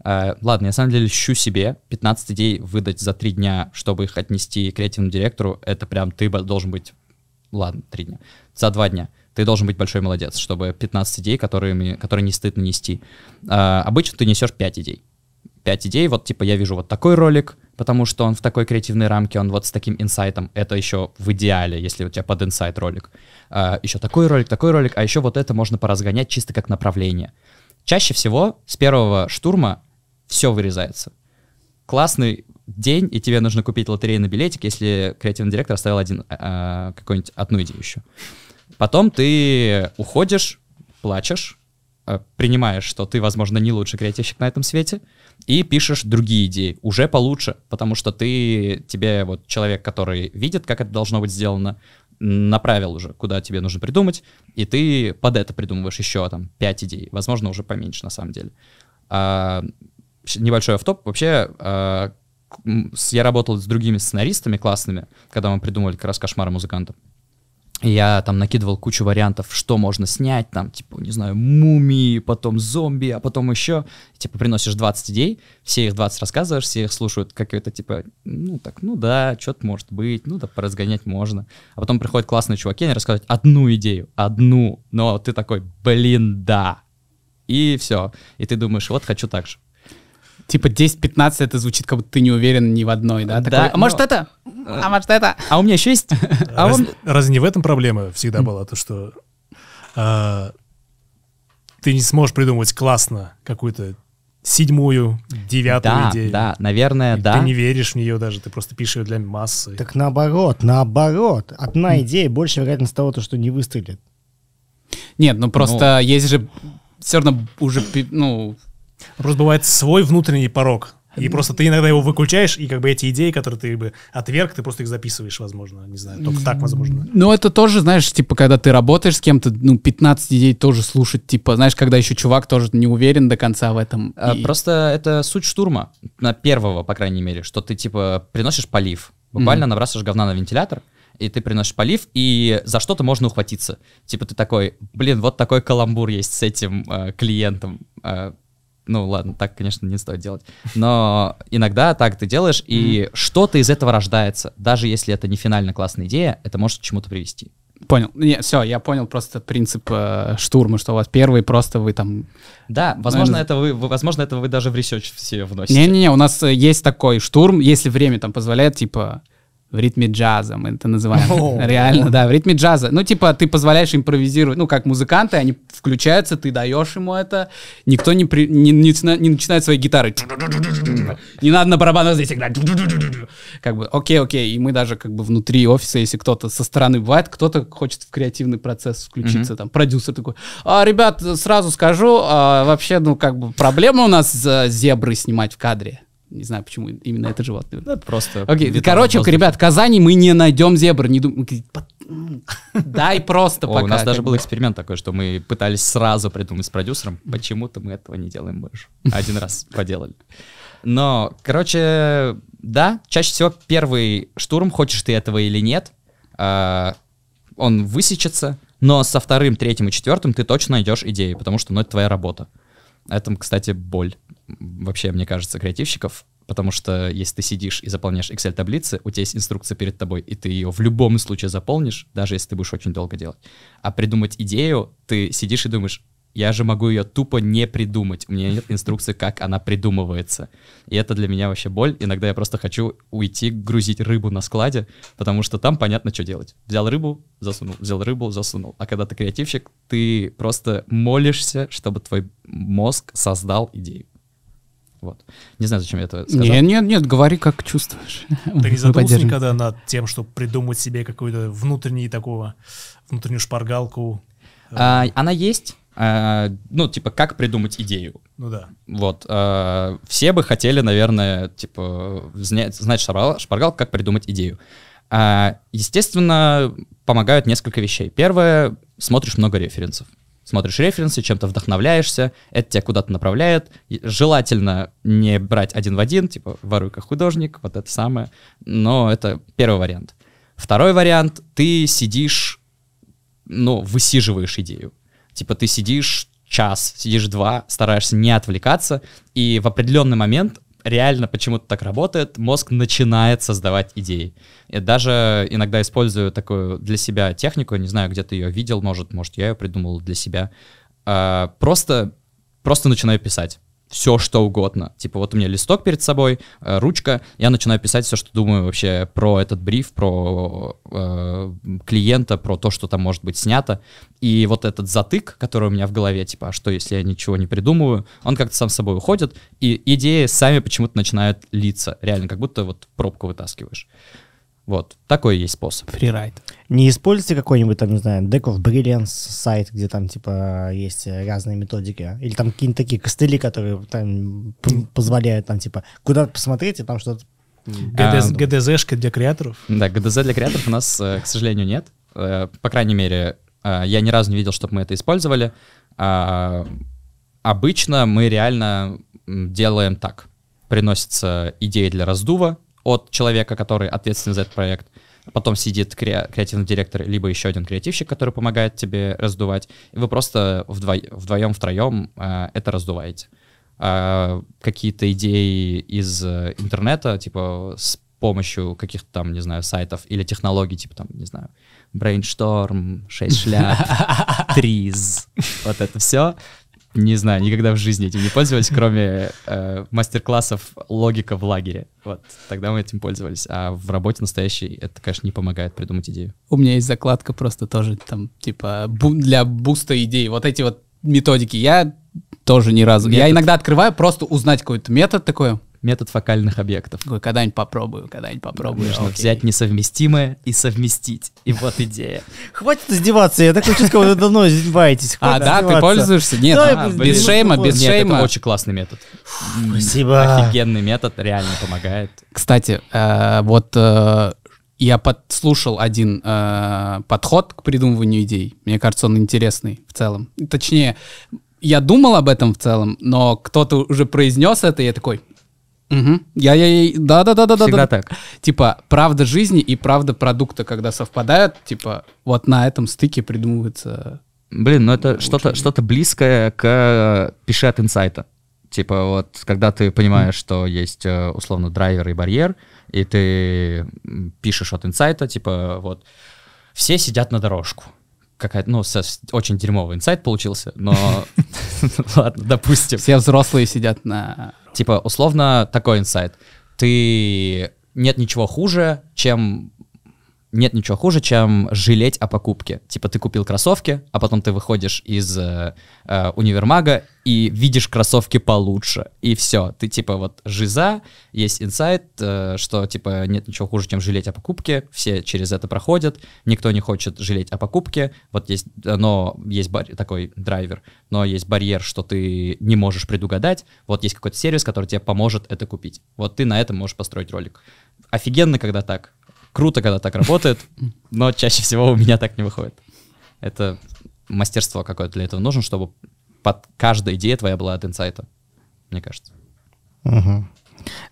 А, ладно, я на самом деле ищу себе 15 идей выдать за 3 дня, чтобы их отнести креативному директору. Это прям ты должен быть... Ладно, 3 дня. За 2 дня. Ты должен быть большой молодец, чтобы 15 идей, которыми, которые не стыдно нести. А, обычно ты несешь 5 идей. 5 идей, вот типа я вижу вот такой ролик, потому что он в такой креативной рамке, он вот с таким инсайтом, это еще в идеале, если у тебя под инсайт ролик. А, еще такой ролик, такой ролик, а еще вот это можно поразгонять чисто как направление. Чаще всего с первого штурма все вырезается. Классный день, и тебе нужно купить лотерейный билетик, если креативный директор оставил один, а, какую-нибудь одну идею еще. Потом ты уходишь, плачешь, принимаешь, что ты, возможно, не лучший креативщик на этом свете, и пишешь другие идеи, уже получше, потому что ты, тебе вот человек, который видит, как это должно быть сделано, направил уже, куда тебе нужно придумать, и ты под это придумываешь еще там 5 идей, возможно, уже поменьше на самом деле. А, небольшой автоп. Вообще, а, я работал с другими сценаристами классными, когда мы придумывали как раз кошмары музыканта. Я там накидывал кучу вариантов, что можно снять, там, типа, не знаю, мумии, потом зомби, а потом еще. Типа, приносишь 20 идей, все их 20 рассказываешь, все их слушают какое-то, типа, ну, так, ну да, что-то может быть, ну да, поразгонять можно. А потом приходят классные чуваки, они рассказывают одну идею, одну, но ты такой, блин, да. И все. И ты думаешь, вот хочу так же. Типа 10-15 это звучит, как будто ты не уверен ни в одной, да? Да, Такой, а может но- это? А может это? А у меня еще есть... А Раз- он- Разве не в этом проблема всегда была, то что а, ты не сможешь придумать классно какую-то седьмую, девятую Да, идею. да, наверное, И да. Ты не веришь в нее даже, ты просто пишешь ее для массы. Так наоборот, наоборот. Одна идея, больше вероятность того, то, что не выстрелит. Нет, ну просто есть же все равно уже, ну, Просто бывает свой внутренний порог. И просто ты иногда его выключаешь, и как бы эти идеи, которые ты бы отверг, ты просто их записываешь, возможно. Не знаю, только так возможно. Ну, это тоже, знаешь, типа, когда ты работаешь с кем-то, ну, 15 идей тоже слушать, типа, знаешь, когда еще чувак тоже не уверен до конца в этом. А, и- Просто это суть штурма, на первого, по крайней мере, что ты, типа, приносишь полив, буквально набрасываешь говна на вентилятор, и ты приносишь полив, и за что-то можно ухватиться. Типа ты такой, блин, вот такой каламбур есть с этим э, клиентом. Э, ну ладно, так, конечно, не стоит делать. Но иногда так ты делаешь, и что-то из этого рождается. Даже если это не финально классная идея, это может к чему-то привести. Понял. Не, все, я понял просто принцип э, штурма, что у вас первый просто вы там... Да, возможно, Наверное, это вы, вы- возможно, это вы даже в research все вносите. Не-не-не, у нас э, есть такой штурм, если время там позволяет, типа, в ритме джаза, мы это называем. О. Реально, да, в ритме джаза. Ну, типа, ты позволяешь импровизировать, ну, как музыканты, они включаются, ты даешь ему это, никто не, при- не, не не начинает свои гитары. Не надо на барабанах здесь играть. Как бы, окей, окей. И мы даже как бы внутри офиса, если кто-то со стороны бывает, кто-то хочет в креативный процесс включиться, там, продюсер такой, а, ребят, сразу скажу, а, вообще, ну, как бы, проблема у нас за зебры снимать в кадре. Не знаю, почему именно это животное. Просто... Окей, короче, ребят, в Казани мы не найдем зебр. Не дум... Дай просто пока. у нас даже был бы. эксперимент такой, что мы пытались сразу придумать с продюсером. Почему-то мы этого не делаем больше. Один раз поделали. Но, короче, да, чаще всего первый штурм, хочешь ты этого или нет, а, он высечется, но со вторым, третьим и четвертым ты точно найдешь идею, потому что, ну, это твоя работа. Это, кстати, боль вообще, мне кажется, креативщиков, потому что если ты сидишь и заполняешь Excel-таблицы, у тебя есть инструкция перед тобой, и ты ее в любом случае заполнишь, даже если ты будешь очень долго делать. А придумать идею, ты сидишь и думаешь, я же могу ее тупо не придумать. У меня нет инструкции, как она придумывается. И это для меня вообще боль. Иногда я просто хочу уйти грузить рыбу на складе, потому что там понятно, что делать. Взял рыбу, засунул, взял рыбу, засунул. А когда ты креативщик, ты просто молишься, чтобы твой мозг создал идею. Вот. Не знаю, зачем я это сказал. Нет, нет, нет, говори, как чувствуешь. Ты Мы не задумался никогда над тем, чтобы придумать себе какую-то внутренний такого, внутреннюю шпаргалку? А, она есть. а, ну, типа, как придумать идею. Ну да. Вот. а, все бы хотели, наверное, типа, знать, знать шпаргал, шпаргалку, как придумать идею. А, естественно, помогают несколько вещей. Первое, смотришь много референсов. Смотришь референсы, чем-то вдохновляешься, это тебя куда-то направляет. Желательно не брать один в один, типа воруй как художник, вот это самое. Но это первый вариант. Второй вариант, ты сидишь, ну, высиживаешь идею. Типа ты сидишь час, сидишь два, стараешься не отвлекаться, и в определенный момент реально почему-то так работает, мозг начинает создавать идеи. Я даже иногда использую такую для себя технику, не знаю, где ты ее видел, может, может, я ее придумал для себя. А, просто, просто начинаю писать все, что угодно. Типа вот у меня листок перед собой, э, ручка, я начинаю писать все, что думаю вообще про этот бриф, про э, клиента, про то, что там может быть снято. И вот этот затык, который у меня в голове, типа, а что, если я ничего не придумываю, он как-то сам собой уходит, и идеи сами почему-то начинают литься. Реально, как будто вот пробку вытаскиваешь. Вот, такой есть способ. Фрирайд. Не используйте какой-нибудь там, не знаю, Deck of Brilliance сайт, где там, типа, есть разные методики. Или там какие-нибудь такие костыли, которые там позволяют там, типа, куда-то посмотреть, и там что-то... ГДЗ, А, ГДЗшка для креаторов. Да, ГДЗ для креаторов у нас, э, к сожалению, нет. Э, По крайней мере, э, я ни разу не видел, чтобы мы это использовали. А, Обычно мы реально делаем так. Приносится идея для раздува от человека, который ответственен за этот проект. Потом сидит кре- креативный директор, либо еще один креативщик, который помогает тебе раздувать. И вы просто вдво- вдвоем, втроем э, это раздуваете. А, какие-то идеи из э, интернета, типа с помощью каких-то там, не знаю, сайтов или технологий, типа там, не знаю, Brainstorm, 6 шляп, Триз, вот это все. Не знаю, никогда в жизни этим не пользовались, кроме э, мастер-классов логика в лагере. Вот, тогда мы этим пользовались. А в работе настоящей это, конечно, не помогает придумать идею. У меня есть закладка просто тоже там, типа, бу- для буста идей. Вот эти вот методики. Я тоже ни разу. Я Метод. иногда открываю просто узнать какой-то метод такой. Метод фокальных объектов. Такой, когда-нибудь попробую, когда-нибудь попробую. Нужно Окей. взять несовместимое и совместить. И вот идея. Хватит издеваться, я такое чувство, вы давно издеваетесь. А, да, ты пользуешься? Нет, а, без шейма, без шейма. это очень классный метод. Спасибо. Офигенный метод, реально помогает. Кстати, э, вот э, я подслушал один э, подход к придумыванию идей. Мне кажется, он интересный в целом. Точнее, я думал об этом в целом, но кто-то уже произнес это, и я такой... Угу. Я, я, я, да, да, да, да, да, Всегда да. так. Типа правда жизни и правда продукта, когда совпадают, типа вот на этом стыке придумывается. Блин, ну это что-то что близкое к э, пиши от инсайта. Типа вот, когда ты понимаешь, что есть э, условно драйвер и барьер, и ты пишешь от инсайта, типа вот, все сидят на дорожку. Какая-то, ну, со- очень дерьмовый инсайт получился, но ладно, допустим. Все взрослые сидят на. Типа, условно, такой инсайт. Ты... Нет ничего хуже, чем нет ничего хуже, чем жалеть о покупке. Типа ты купил кроссовки, а потом ты выходишь из э, э, универмага и видишь кроссовки получше. И все. Ты типа вот жиза, есть инсайт, э, что типа нет ничего хуже, чем жалеть о покупке. Все через это проходят. Никто не хочет жалеть о покупке. Вот есть, но есть бар, такой драйвер, но есть барьер, что ты не можешь предугадать. Вот есть какой-то сервис, который тебе поможет это купить. Вот ты на этом можешь построить ролик. Офигенно, когда так Круто, когда так работает, но чаще всего у меня так не выходит. Это мастерство какое-то для этого нужно, чтобы под каждая идея твоя была от инсайта, мне кажется. Угу.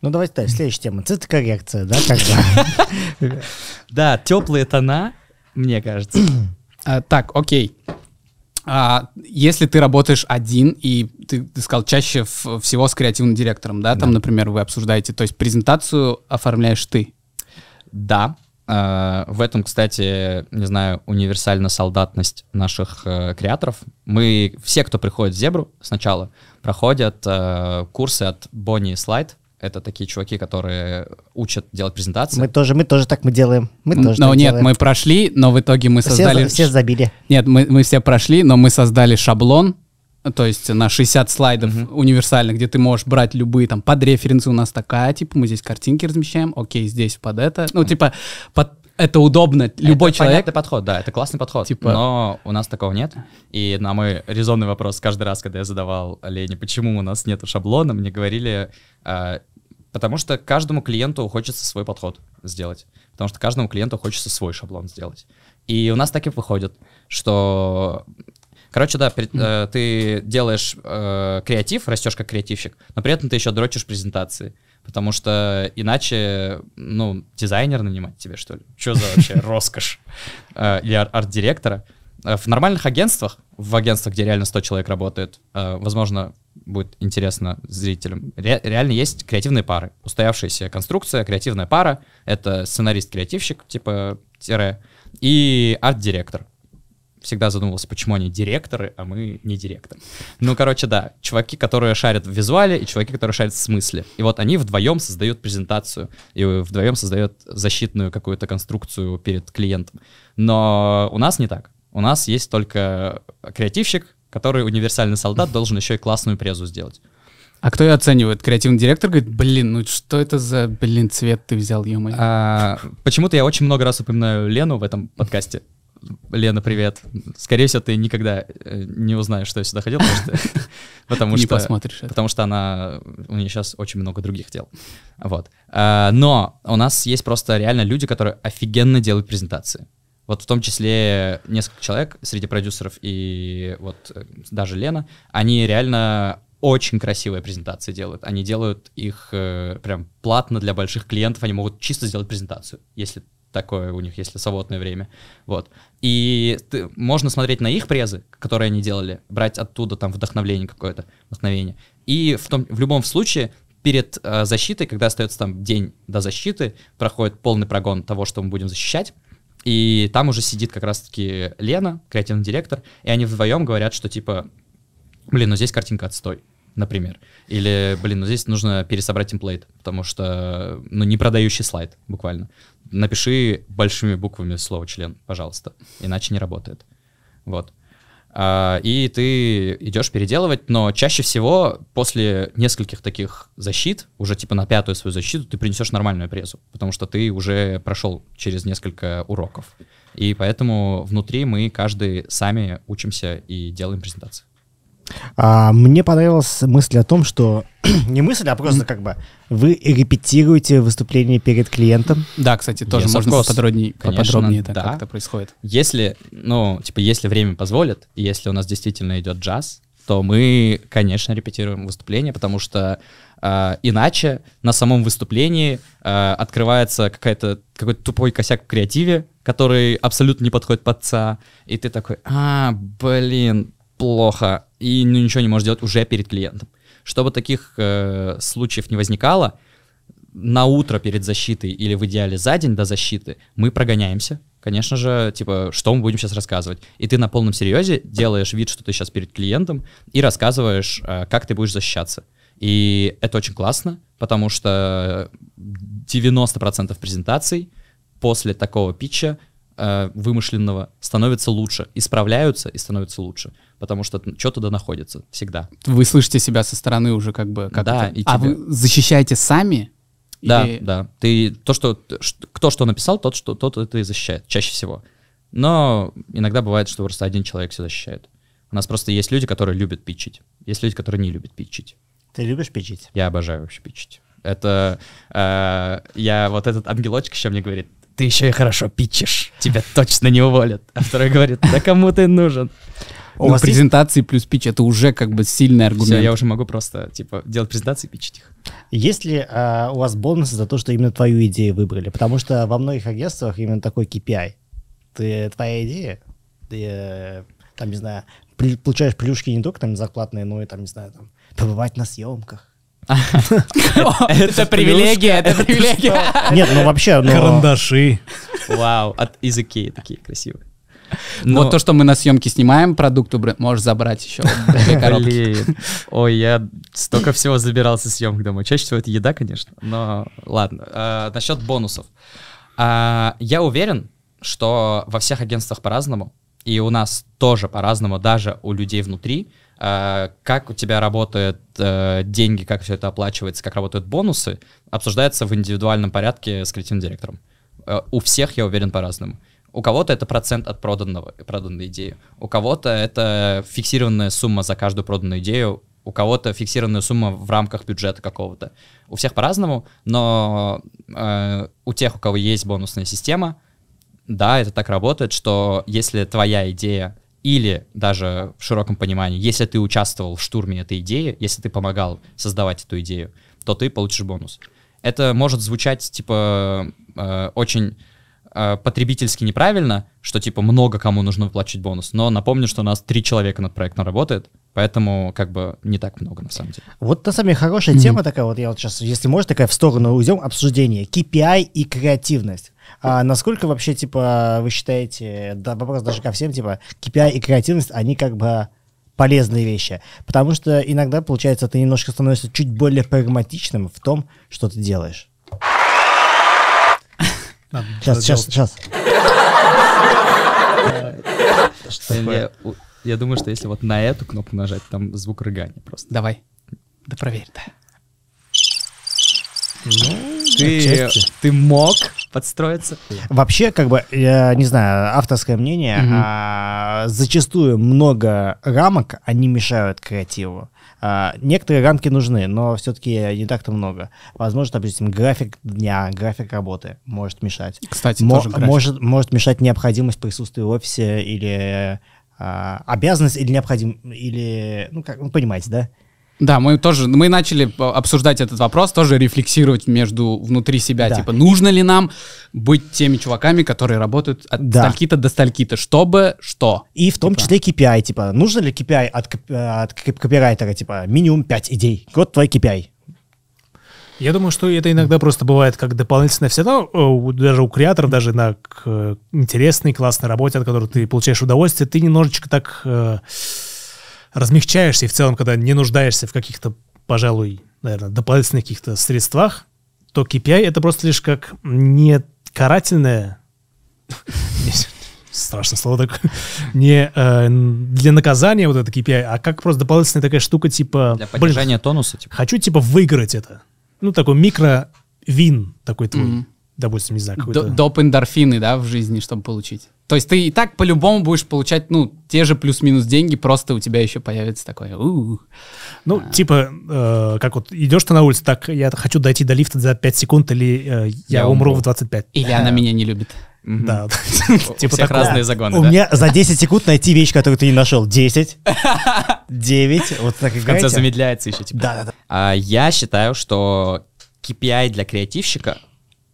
Ну, давайте дальше. Следующая тема. Цветокоррекция, да, когда? Да, теплые тона, мне кажется. А, так, окей. А, если ты работаешь один, и ты, ты сказал, чаще всего с креативным директором, да, там, например, вы обсуждаете, то есть презентацию оформляешь ты? Да, э, в этом, кстати, не знаю, универсальна солдатность наших э, креаторов. Мы, все, кто приходит в Зебру сначала, проходят э, курсы от Бонни Слайд. Это такие чуваки, которые учат делать презентации. Мы тоже, мы тоже так мы делаем. Мы тоже но нет, делаем. мы прошли, но в итоге мы создали... Все, все забили. Нет, мы, мы все прошли, но мы создали шаблон, то есть на 60 слайдов uh-huh. универсальных, где ты можешь брать любые там под референсы у нас такая, типа мы здесь картинки размещаем, окей, здесь под это. Ну, типа, под это удобно. Любой это человек... Это подход, да, это классный подход. Типа... Но у нас такого нет. И на мой резонный вопрос каждый раз, когда я задавал Лене, почему у нас нет шаблона, мне говорили, э, потому что каждому клиенту хочется свой подход сделать. Потому что каждому клиенту хочется свой шаблон сделать. И у нас так и выходит, что Короче, да, при, э, ты делаешь э, креатив, растешь как креативщик, но при этом ты еще дрочишь презентации. Потому что иначе, ну, дизайнер нанимать тебе, что ли? Что за вообще роскошь? Э, или арт-директора. Э, в нормальных агентствах, в агентствах, где реально 100 человек работает, э, возможно, будет интересно зрителям. Ре- реально есть креативные пары. Устоявшаяся конструкция, креативная пара — это сценарист-креативщик, типа тире, и арт-директор всегда задумывался, почему они директоры, а мы не директоры. Ну, короче, да, чуваки, которые шарят в визуале, и чуваки, которые шарят в смысле. И вот они вдвоем создают презентацию, и вдвоем создают защитную какую-то конструкцию перед клиентом. Но у нас не так. У нас есть только креативщик, который универсальный солдат должен еще и классную презу сделать. А кто ее оценивает? Креативный директор говорит, блин, ну что это за, блин, цвет ты взял, ё а, Почему-то я очень много раз упоминаю Лену в этом подкасте. Лена, привет. Скорее всего, ты никогда э, не узнаешь, что я сюда ходил, потому что... Потому что она... У нее сейчас очень много других дел. Вот. А, но у нас есть просто реально люди, которые офигенно делают презентации. Вот в том числе несколько человек среди продюсеров и вот э, даже Лена, они реально очень красивые презентации делают. Они делают их э, прям платно для больших клиентов. Они могут чисто сделать презентацию, если такое у них, если свободное время. Вот. И ты, можно смотреть на их презы, которые они делали, брать оттуда там вдохновление какое-то, вдохновение. И в, том, в любом случае перед э, защитой, когда остается там день до защиты, проходит полный прогон того, что мы будем защищать. И там уже сидит как раз-таки Лена, креативный директор, и они вдвоем говорят, что типа, блин, ну здесь картинка отстой например. Или, блин, ну здесь нужно пересобрать темплейт, потому что, ну, не продающий слайд, буквально. Напиши большими буквами слово член, пожалуйста, иначе не работает. Вот. А, и ты идешь переделывать, но чаще всего после нескольких таких защит, уже типа на пятую свою защиту, ты принесешь нормальную презу, потому что ты уже прошел через несколько уроков. И поэтому внутри мы каждый сами учимся и делаем презентации. А, мне понравилась мысль о том, что не мысль, а просто как бы вы репетируете выступление перед клиентом. Да, кстати, тоже yes, можно поподробнее, Конечно, поподробнее это, да. как это происходит. Если, ну, типа, если время позволит, и если у нас действительно идет джаз, то мы, конечно, репетируем выступление, потому что э, иначе на самом выступлении э, открывается какая-то какой-то тупой косяк в креативе, который абсолютно не подходит под ца, и ты такой, а, блин, плохо, и ну, ничего не можешь делать уже перед клиентом. Чтобы таких э, случаев не возникало, на утро перед защитой или в идеале за день до защиты мы прогоняемся. Конечно же, типа, что мы будем сейчас рассказывать. И ты на полном серьезе делаешь вид, что ты сейчас перед клиентом, и рассказываешь, э, как ты будешь защищаться. И это очень классно, потому что 90% презентаций после такого питча э, вымышленного становятся лучше, исправляются и становятся лучше, потому что что туда находится всегда. Вы слышите себя со стороны уже как бы... Как Да, это- и А вы защищаете сами? Да, Или- да. Ты то, что кто что написал, тот что тот это и защищает чаще всего. Но иногда бывает, что просто один человек все защищает. У нас просто есть люди, которые любят питчить. Есть люди, которые не любят питчить. Ты любишь печить? Я обожаю вообще питчить. Это э, я вот этот ангелочек еще мне говорит, ты еще и хорошо питчишь, тебя точно не уволят. А второй говорит, да кому ты нужен? У Ну, вас есть- презентации плюс пич это уже как бы сильный аргумент. Все, я уже могу просто типа делать презентации и питчить их. Есть ли а, у вас бонусы за то, что именно твою идею выбрали? Потому что во многих агентствах именно такой KPI. Ты, твоя идея, ты, э, там, не знаю, получаешь плюшки не только там зарплатные, но и там, не знаю, там, побывать на съемках. Это привилегия, это привилегия. Нет, ну вообще, ну... Карандаши. Вау, от из Икеи такие красивые. Вот то, что мы на съемке снимаем, продукту бренд, можешь забрать еще. две коробки. Ой, я столько всего забирал со съемок домой. Чаще всего это еда, конечно. Но ладно. А, насчет бонусов. А, я уверен, что во всех агентствах по-разному. И у нас тоже по-разному, даже у людей внутри. А, как у тебя работают э, деньги, как все это оплачивается, как работают бонусы, обсуждается в индивидуальном порядке с креативным директором. Э, у всех, я уверен, по-разному. У кого-то это процент от проданного, проданной идеи. У кого-то это фиксированная сумма за каждую проданную идею. У кого-то фиксированная сумма в рамках бюджета какого-то. У всех по-разному, но э, у тех, у кого есть бонусная система, да, это так работает, что если твоя идея или даже в широком понимании, если ты участвовал в штурме этой идеи, если ты помогал создавать эту идею, то ты получишь бонус. Это может звучать типа э, очень э, потребительски неправильно, что типа много кому нужно выплачивать бонус, но напомню, что у нас три человека над проектом работает, поэтому как бы не так много на самом деле. Вот на самом деле хорошая тема такая, вот я вот сейчас, если можно, такая в сторону уйдем, обсуждение, KPI и креативность. А насколько вообще, типа, вы считаете, да, вопрос даже ко всем, типа, KPI и креативность, они как бы полезные вещи? Потому что иногда, получается, ты немножко становишься чуть более прагматичным в том, что ты делаешь. Надо Сейчас, сейчас, сейчас. Я, у- я думаю, что если вот на эту кнопку нажать, там звук рыгания просто. Давай. Да проверь, да. Ты, отчасти. ты мог подстроиться? Вообще, как бы, я не знаю, авторское мнение, Мгм. а, зачастую много рамок, они мешают креативу. А, некоторые рамки нужны, но все-таки не так-то много. Возможно, допустим, график дня, график работы может мешать. Кстати, Мо- тоже график. может, может мешать необходимость присутствия в офисе или а, обязанность или необходим или ну как ну понимаете да Да, мы тоже, мы начали п- обсуждать этот вопрос, тоже рефлексировать между внутри себя, Да. типа, нужно ли нам быть теми чуваками, которые работают от Да. стальки-то до стальки-то, чтобы что? и в том Типа. числе KPI типа нужно ли KPI от, коп- от коп- копирайтера типа минимум 5 идей вот твой KPI Я думаю, что это иногда просто бывает как дополнительное все равно, э, даже у креаторов, даже на к, э, интересной, классной работе, от которой ты получаешь удовольствие, ты немножечко так э, размягчаешься, и в целом, когда не нуждаешься в каких-то, пожалуй, наверное, дополнительных каких-то средствах, то KPI это просто лишь как не карательное, страшное слово такое, не э, для наказания вот это KPI, а как просто дополнительная такая штука, типа... Для блин, поддержания тонуса, типа. хочу типа выиграть это. Ну, такой микро-вин такой твой. Мгм. Допустим, не знаю, какой-то... доп эндорфины, да, в жизни, чтобы получить. То есть ты и так по-любому будешь получать, ну, те же плюс-минус деньги, просто у тебя еще появится такое. «У-у». Ну, типа, э, как вот идешь ты на улице, так, я хочу дойти до лифта за 5 секунд, или э, я, Я умру умру. в 25. Или она меня не любит. Да, У типа всех такого. разные загоны, у да? меня за 10 секунд найти вещь которую ты не нашел 10 9 вот так В конце замедляется еще, типа. да да да А, я считаю, что KPI для креативщика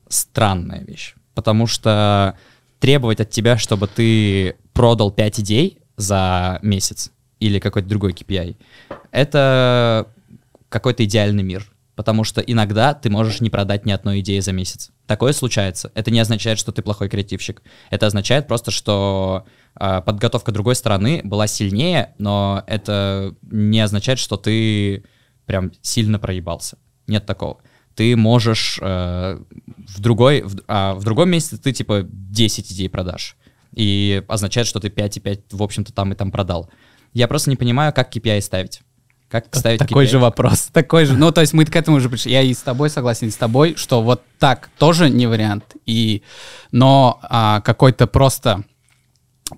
странная вещь, потому что требовать от тебя, чтобы ты продал 5 идей за месяц или какой-то другой KPI, это какой-то идеальный мир. Потому что иногда ты можешь не продать ни одной идеи за месяц. Такое случается. Это не означает, что ты плохой креативщик. Это означает просто, что а, подготовка другой стороны была сильнее, но это не означает, что ты прям сильно проебался. Нет такого. Ты можешь э, в, другой, в, а в другом месяце ты типа 10 идей продашь. И означает, что ты 5 и 5, в общем-то, там и там продал. Я просто не понимаю, как KPI ставить. Как ставить Такой KPI? же вопрос. Такой же. Ну, то есть мы к этому уже пришли. Я и с тобой согласен, и с тобой, что вот так тоже не вариант. И, но а, какой-то просто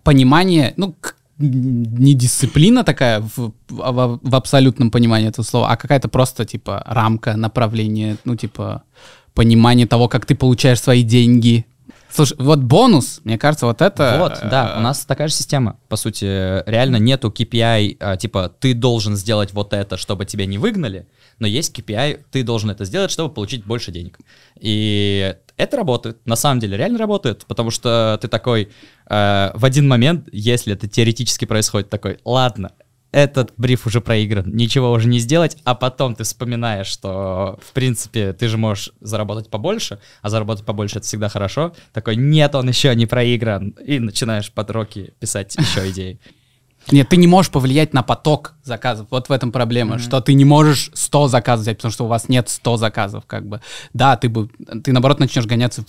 понимание, ну, не дисциплина такая в, в- в абсолютном понимании этого слова, а какая-то просто, типа, рамка, направление, ну, типа, понимание того, как ты получаешь свои деньги. Слушай, вот бонус, мне кажется, вот это... Вот, да, э, у нас такая же система. По сути, реально нету KPI, а, типа, ты должен сделать вот это, чтобы тебя не выгнали, но есть KPI, ты должен это сделать, чтобы получить больше денег. И это работает, на самом деле реально работает, потому что ты такой, э, в один момент, если это теоретически происходит, такой, ладно, этот бриф уже проигран, ничего уже не сделать, а потом ты вспоминаешь, что, в принципе, ты же можешь заработать побольше, а заработать побольше — это всегда хорошо. Такой, нет, он еще не проигран, и начинаешь под роки писать еще идеи. Нет, ты не можешь повлиять на поток заказов. Вот в этом проблема, что ты не можешь 100 заказов взять, потому что у вас нет 100 заказов, как бы. Да, ты бы, ты наоборот начнешь гоняться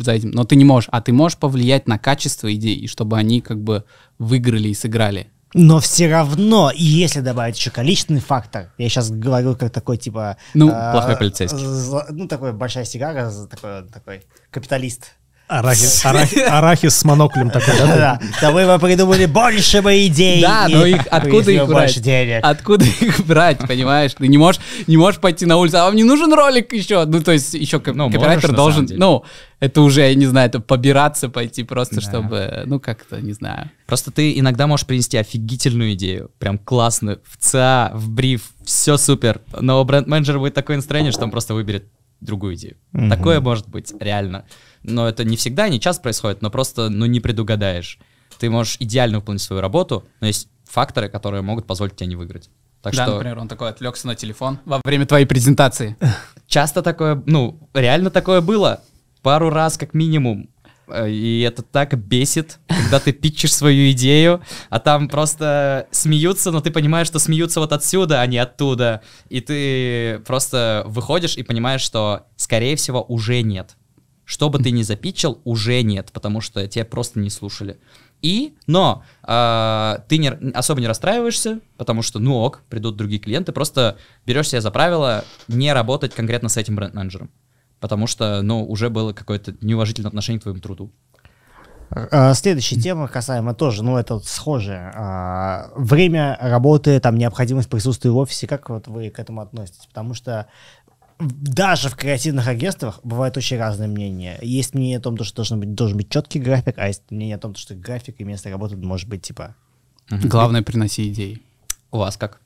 за этим, но ты не можешь. А ты можешь повлиять на качество идей, и чтобы они как бы выиграли и сыграли. Но все равно, и если добавить еще количественный фактор, я сейчас говорю как такой типа... Ну, э, плохой полицейский. зла- Ну, такой большая сигара, такой, такой капиталист. Арахис, арахи- арахис с моноклем такой, да? Да, да вы бы придумали больше бы идей. Да, но их откуда их брать? больше денег. Откуда их брать, понимаешь? Ты не можешь, не можешь пойти на улицу, а вам не нужен ролик еще? Ну, то есть еще Ну, копирайтер можешь, должен, ну, это уже, я не знаю, это побираться пойти просто, Да. чтобы, ну, как-то, не знаю. Просто ты иногда можешь принести офигительную идею, прям классную, в ЦА, в бриф, все супер, но у бренд-менеджера будет такое настроение, что он просто выберет другую идею. Мгм. Такое может быть, реально. Но это не всегда, не часто происходит, но просто, ну, не предугадаешь. Ты можешь идеально выполнить свою работу, но есть факторы, которые могут позволить тебе не выиграть. Так да, что например, он такой отвлекся на телефон во время твоей презентации. часто такое, ну, реально такое было. Пару раз как минимум. Э, И это так бесит, когда ты питчишь свою идею, а там просто смеются, но ты понимаешь, что смеются вот отсюда, а не оттуда. И ты просто выходишь и понимаешь, что, скорее всего, уже нет. Что бы ты ни запитчил, уже нет, потому что тебя просто не слушали. И, но а, ты не, особо не расстраиваешься, потому что, ну ок, придут другие клиенты, просто берешь себе за правило не работать конкретно с этим бренд-менеджером. Потому что, ну, уже было какое-то неуважительное отношение к твоему труду. А, Следующая тема касаемо тоже, ну, это вот схожее. А, Время работы, там, необходимость присутствия в офисе, как вот вы к этому относитесь? Потому что даже в креативных агентствах бывают очень разные мнения. Есть мнение о том, что должен быть, должен быть четкий график, а есть мнение о том, что график и место работы может быть типа... Главное, приноси идеи. У вас как?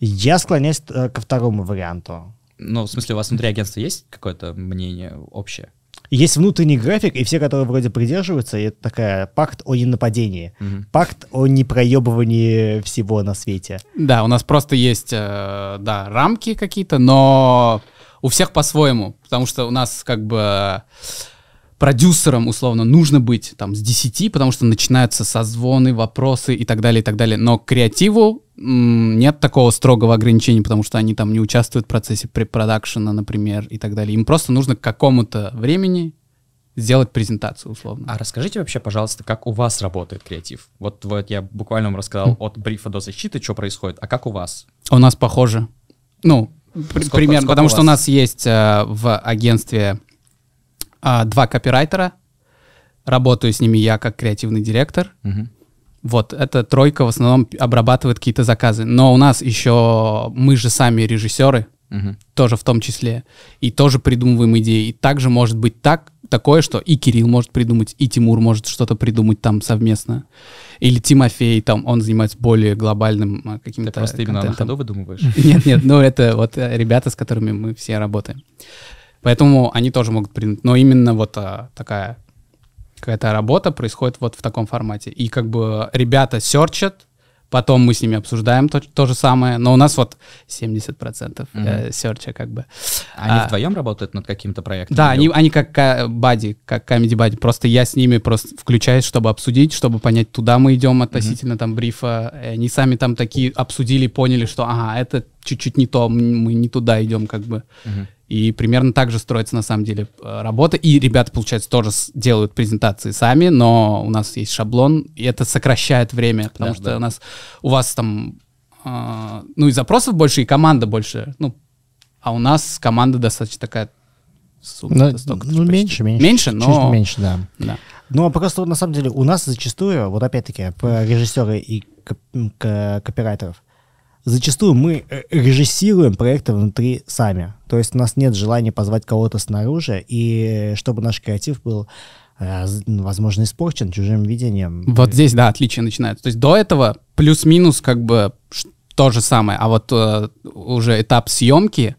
Я склоняюсь э, ко второму варианту. Ну, в смысле, у вас внутри агентства есть какое-то мнение общее? Есть внутренний график, и все, которые вроде придерживаются, это такая пакт о ненападении. Мгм. Пакт о непроебывании всего на свете. Да, у нас просто есть, э, да, рамки какие-то, но у всех по-своему, потому что у нас как бы продюсерам, условно, нужно быть там с 10, потому что начинаются созвоны, вопросы и так далее, и так далее. Но к креативу нет такого строгого ограничения, потому что они там не участвуют в процессе препродакшена, например, и так далее. Им просто нужно к какому-то времени сделать презентацию, условно. А расскажите вообще, пожалуйста, как у вас работает креатив? Вот, вот я буквально вам рассказал от брифа до защиты, что происходит, а как у вас? У нас похоже. Ну, Сколько- примерно, сколько потому у что у нас есть э, в агентстве а, два копирайтера. Работаю с ними я как креативный директор. Мгм. Вот, эта тройка в основном обрабатывает какие-то заказы. Но у нас еще мы же сами режиссеры, Мгм. тоже в том числе, и тоже придумываем идеи. И также может быть так, такое, что и Кирилл может придумать, и Тимур может что-то придумать там совместно. Или Тимофей, там, он занимается более глобальным а, Ты каким-то просто именно на контентом. ходу выдумываешь? Нет, нет, ну это вот э, ребята, с которыми мы все работаем. Поэтому они тоже могут придумать. Но именно вот а, такая какая-то работа происходит вот в таком формате. И как бы ребята серчат, Потом мы с ними обсуждаем то, то же самое, но у нас вот 70% э, серча как бы. Они А, вдвоем работают над каким-то проектом? Да, Или- они, они как ка- бади, как комедий бади. Просто я с ними просто включаюсь, чтобы обсудить, чтобы понять, туда мы идем относительно там брифа. И они сами там такие обсудили, поняли, что ага, это чуть-чуть не то, мы не туда идем как бы. И примерно так же строится на самом деле э, работа. И ребята, получается, тоже делают презентации сами, но у нас есть шаблон, и это сокращает время, потому Да, что да. у нас у вас там а, ну и запросов больше, и команда больше. Ну, а у нас команда достаточно такая супер, Ну, ну, почти. меньше, меньше. Меньше, чуть но... меньше, да. Да. Ну, просто вот на самом деле у нас зачастую, вот опять-таки, про режиссеры и копирайтеров, зачастую мы э, режиссируем проекты внутри сами. То есть у нас нет желания позвать кого-то снаружи, и чтобы наш креатив был, э, з- возможно, испорчен чужим видением. Вот здесь, да, отличие начинается. То есть до этого плюс-минус как бы то же самое, а вот э, уже этап съемки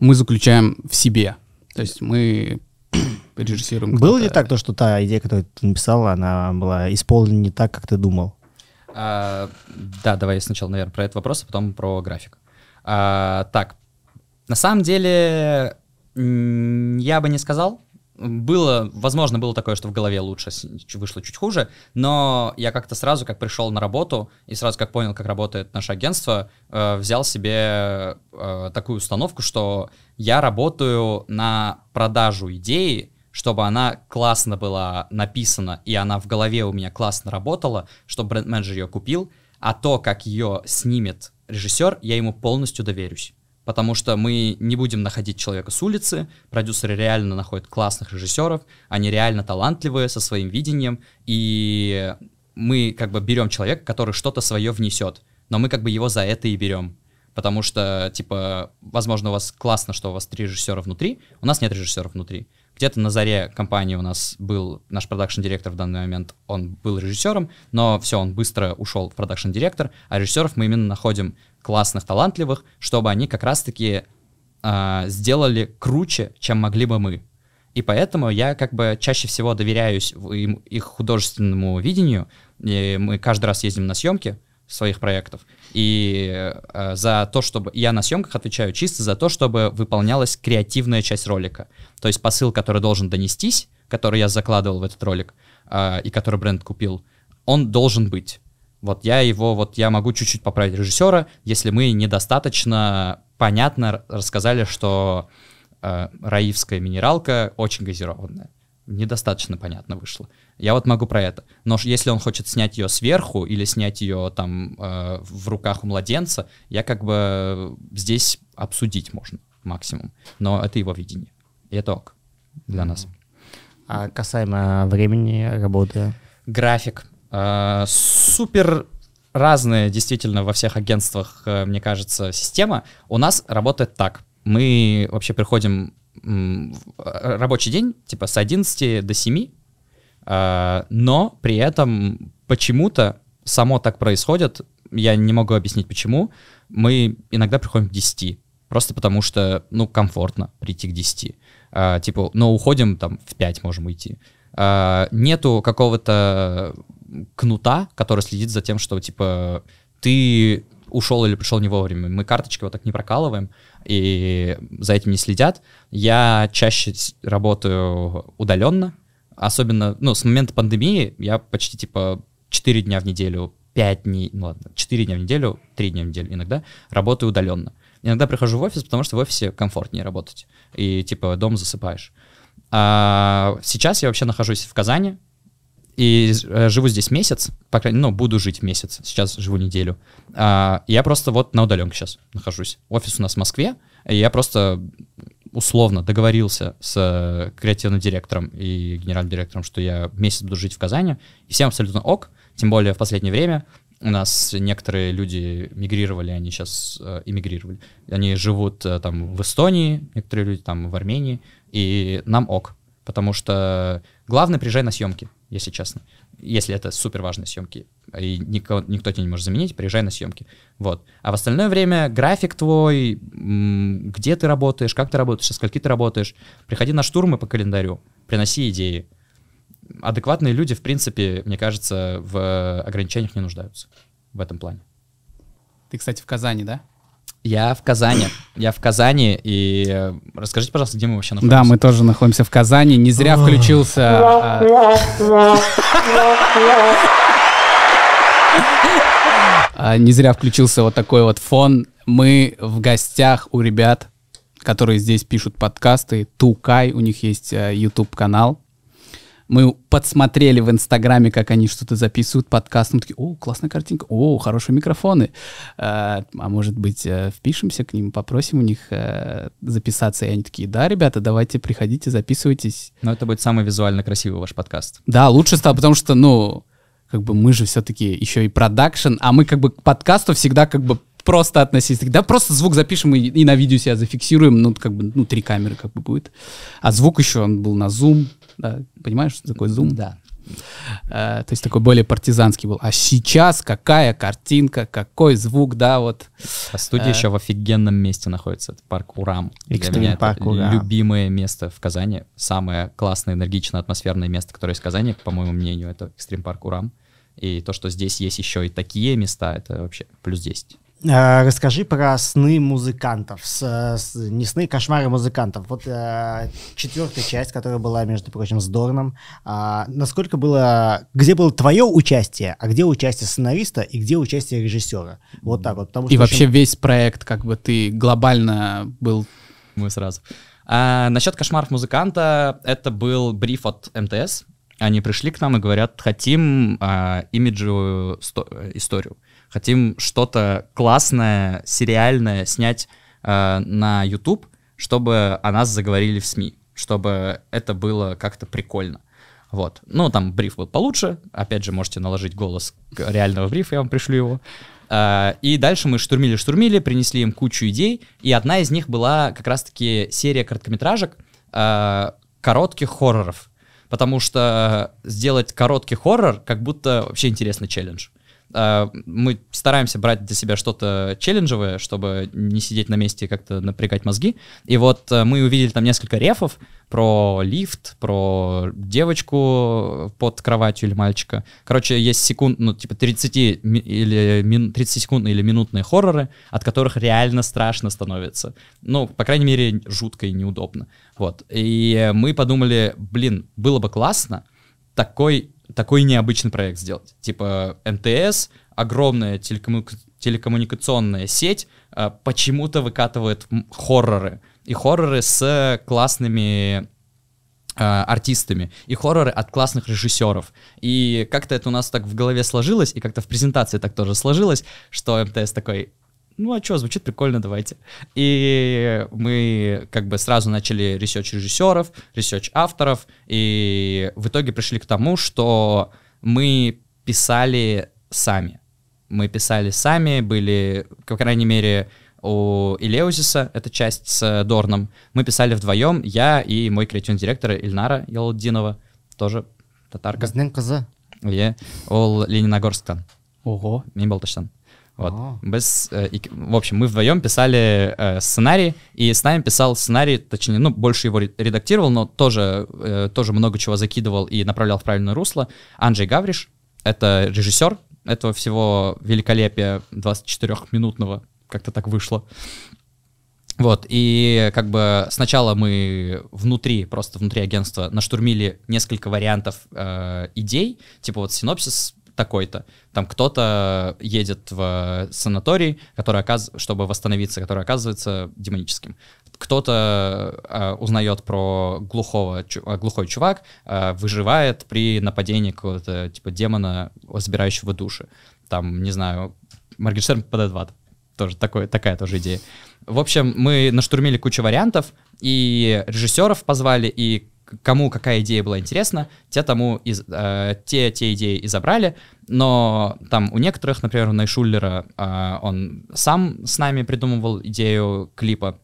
мы заключаем в себе. То есть мы режиссируем. Было ли так, то, что та идея, которую ты написал, она была исполнена не так, как ты думал? А, да, давай сначала, наверное, про этот вопрос, а потом про график. А, так, на самом деле, я бы не сказал. Было, возможно, было такое, что в голове лучше, вышло чуть хуже, но я как-то сразу, как пришел на работу и сразу как понял, как работает наше агентство, э, взял себе э, такую установку, что я работаю на продажу идеи, чтобы она классно была написана, и она в голове у меня классно работала, чтобы бренд-менеджер ее купил, а то, как ее снимет режиссер, я ему полностью доверюсь. Потому что мы не будем находить человека с улицы, продюсеры реально находят классных режиссеров, они реально талантливые со своим видением, и мы как бы берем человека, который что-то свое внесет, но мы как бы его за это и берем. Потому что, типа, возможно, у вас классно, что у вас три режиссера внутри, у нас нет режиссеров внутри. Где-то на заре компании у нас был наш продакшн-директор в данный момент, он был режиссером, но все, он быстро ушел в продакшн-директор, а режиссеров мы именно находим классных, талантливых, чтобы они как раз-таки а, сделали круче, чем могли бы мы. И поэтому я как бы чаще всего доверяюсь их художественному видению. И мы каждый раз ездим на съемки своих проектов. И э, за то, чтобы... Я на съемках отвечаю чисто за то, чтобы выполнялась креативная часть ролика. То есть посыл, который должен донестись, который я закладывал в этот ролик, э, и который бренд купил, он должен быть. Вот я его, вот я могу чуть-чуть поправить режиссера, если мы недостаточно понятно рассказали, что э, раивская минералка очень газированная. Недостаточно понятно вышло. Я вот могу про это. Но если он хочет снять ее сверху или снять ее там э, в руках у младенца, я как бы здесь обсудить можно максимум. Но это его видение. И это ок для нас. А касаемо времени работы? График. Э, Супер разная действительно во всех агентствах, э, мне кажется, система. У нас работает так. Мы вообще приходим э, рабочий день, типа с 11 до 7, э, но при этом почему-то само так происходит, я не могу объяснить почему, мы иногда приходим к 10, просто потому что, ну, комфортно прийти к 10. А, типа, но уходим там в 5 можем уйти. А, нету какого-то кнута, который следит за тем, что, типа, ты ушел или пришел не вовремя. Мы карточки вот так не прокалываем, и за этим не следят. Я чаще работаю удаленно, особенно, ну, с момента пандемии я почти, типа, 4 дня в неделю, 5 дней, ну ладно, 4 дня в неделю, 3 дня в неделю иногда работаю удаленно. Иногда прихожу в офис, потому что в офисе комфортнее работать, и, типа, дома засыпаешь. А сейчас я вообще нахожусь в Казани, и э, живу здесь месяц, по крайней ну, буду жить месяц, сейчас живу неделю. А, я просто вот на удаленке сейчас нахожусь. Офис у нас в Москве, и я просто условно договорился с креативным директором и генеральным директором, что я месяц буду жить в Казани, и всем абсолютно ок, тем более в последнее время у нас некоторые люди мигрировали, они сейчас э, эмигрировали. Они живут э, там в Эстонии, некоторые люди там в Армении, и нам ок. Потому что главное, приезжай на съемки, если честно. Если это супер важные съемки, и никого, никто тебя не может заменить, приезжай на съемки. Вот. А в остальное время график твой, где ты работаешь, как ты работаешь, со скольки ты работаешь, приходи на штурмы по календарю, приноси идеи. Адекватные люди, в принципе, мне кажется, в ограничениях не нуждаются. в этом плане. Ты, кстати, в Казани, да? Я в Казани. Я в Казани. И э, расскажите, пожалуйста, где мы вообще находимся? Да, мы тоже находимся в Казани. Не зря включился... а, а, Не зря включился вот такой вот фон. Мы в гостях у ребят, которые здесь пишут подкасты. Тукай, у них есть э, YouTube-канал. Мы подсмотрели в Инстаграме, как они что-то записывают, подкаст. Мы такие, о, классная картинка, о, хорошие микрофоны. Э, А может быть, э, впишемся к ним, попросим у них э, записаться. И они такие, да, ребята, давайте приходите, записывайтесь. Но это будет самый визуально красивый ваш подкаст. Да, лучше стало, потому что, ну, как бы мы же все-таки еще и продакшн, а мы как бы к подкасту всегда как бы просто относились. Да, просто звук запишем и, и на видео себя зафиксируем, ну, как бы, ну, три камеры как бы будет. А звук еще, он был на Zoom, да, понимаешь, что такое Zoom? Да. Э, то есть такой более партизанский был. А сейчас какая картинка, какой звук, да, вот. А студия еще в офигенном месте находится. Это парк Урам. Для меня это парк Урам. любимое место в Казани. Самое классное, энергичное, атмосферное место, которое есть в Казани, по моему мнению, это Экстрим парк Урам. И то, что здесь есть еще и такие места, это вообще плюс 10. А, Расскажи про сны музыкантов. С- с- не сны, кошмары музыкантов. Вот э, четвертая часть, которая была, между прочим, с Дорном. А, насколько было... Где было твое участие, а где участие сценариста и где участие режиссера? Вот так вот. Потому И что вообще очень- весь проект, как бы ты глобально был Мы сразу. А, насчет кошмаров музыканта, это был бриф от МТС. Они пришли к нам и говорят, хотим а, имиджевую сто- э, историю. Хотим что-то классное, сериальное снять а, на YouTube, чтобы о нас заговорили в СМИ, чтобы это было как-то прикольно. Вот. Ну, там бриф был получше. Опять же, можете наложить голос реального брифа, я вам пришлю его. А, И дальше мы штурмили-штурмили, принесли им кучу идей, и одна из них была как раз-таки серия короткометражек, а, коротких хорроров. Потому что сделать короткий хоррор как будто вообще интересный челлендж. А, Мы стараемся брать для себя что-то челленджевое, чтобы не сидеть на месте и как-то напрягать мозги. И вот э, мы увидели там несколько рефов про лифт, про девочку под кроватью или мальчика. Короче, есть секунд, ну, типа 30 ми- или мин, 30 секундные или минутные хорроры, от которых реально страшно становится. Ну, по крайней мере, жутко и неудобно. Вот. И мы подумали, блин, было бы классно такой, такой необычный проект сделать. Типа МТС, огромная телекомму- телекоммуникационная сеть, а, почему-то выкатывает хорроры. И хорроры с классными а, артистами, и хорроры от классных режиссеров. И как-то это у нас так в голове сложилось, и как-то в презентации так тоже сложилось, что МТС такой, ну а что, звучит прикольно, давайте. И мы как бы сразу начали research режиссеров, research авторов, и в итоге пришли к тому, что мы писали сами. Мы писали сами, были, по крайней мере, у Илеузиса, это часть с Дорном, мы писали вдвоем, я и мой креативный директор Ильнара Ялдинова, тоже татарка. Біздің қызы. Е, ол Лениногорсктан. Ого. Мен Балташтан. Вот. А. Без, э, и- в общем, мы вдвоем писали э, сценарий, и с нами писал сценарий, точнее, ну, больше его ре- редактировал, но тоже, э, тоже много чего закидывал и направлял в правильное русло. Анджей Гавриш, это режиссер этого всего великолепия 24-минутного, как-то так вышло. Вот, и как бы сначала мы внутри, просто внутри агентства наштурмили несколько вариантов э, идей, типа вот синопсис такой-то. Там кто-то едет в санаторий, который оказ... чтобы восстановиться, который оказывается демоническим. Кто-то э, узнает про глухого, чу- э, глухой чувак, э, выживает при нападении какого-то типа демона, забирающего души. Там, не знаю, Моргенштерн попадает в ад. Тоже такое, такая тоже идея. В общем, мы наштурмили кучу вариантов, и режиссеров позвали, и кому какая идея была интересна, те тому из, э, те, те идеи и забрали, но там у некоторых, например, у Найшуллера, э, он сам с нами придумывал идею клипа,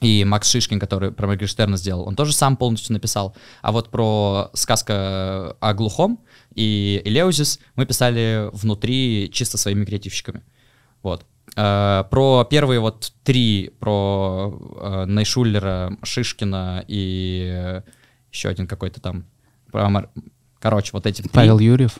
и Макс Шишкин, который про Моргенштерна сделал, он тоже сам полностью написал. А вот про сказка о глухом и Элеузис мы писали внутри чисто своими креативщиками. Вот. Э, Про первые вот три, про э, Найшуллера, Шишкина и еще один какой-то там, короче, вот эти три. Павел Юрьев.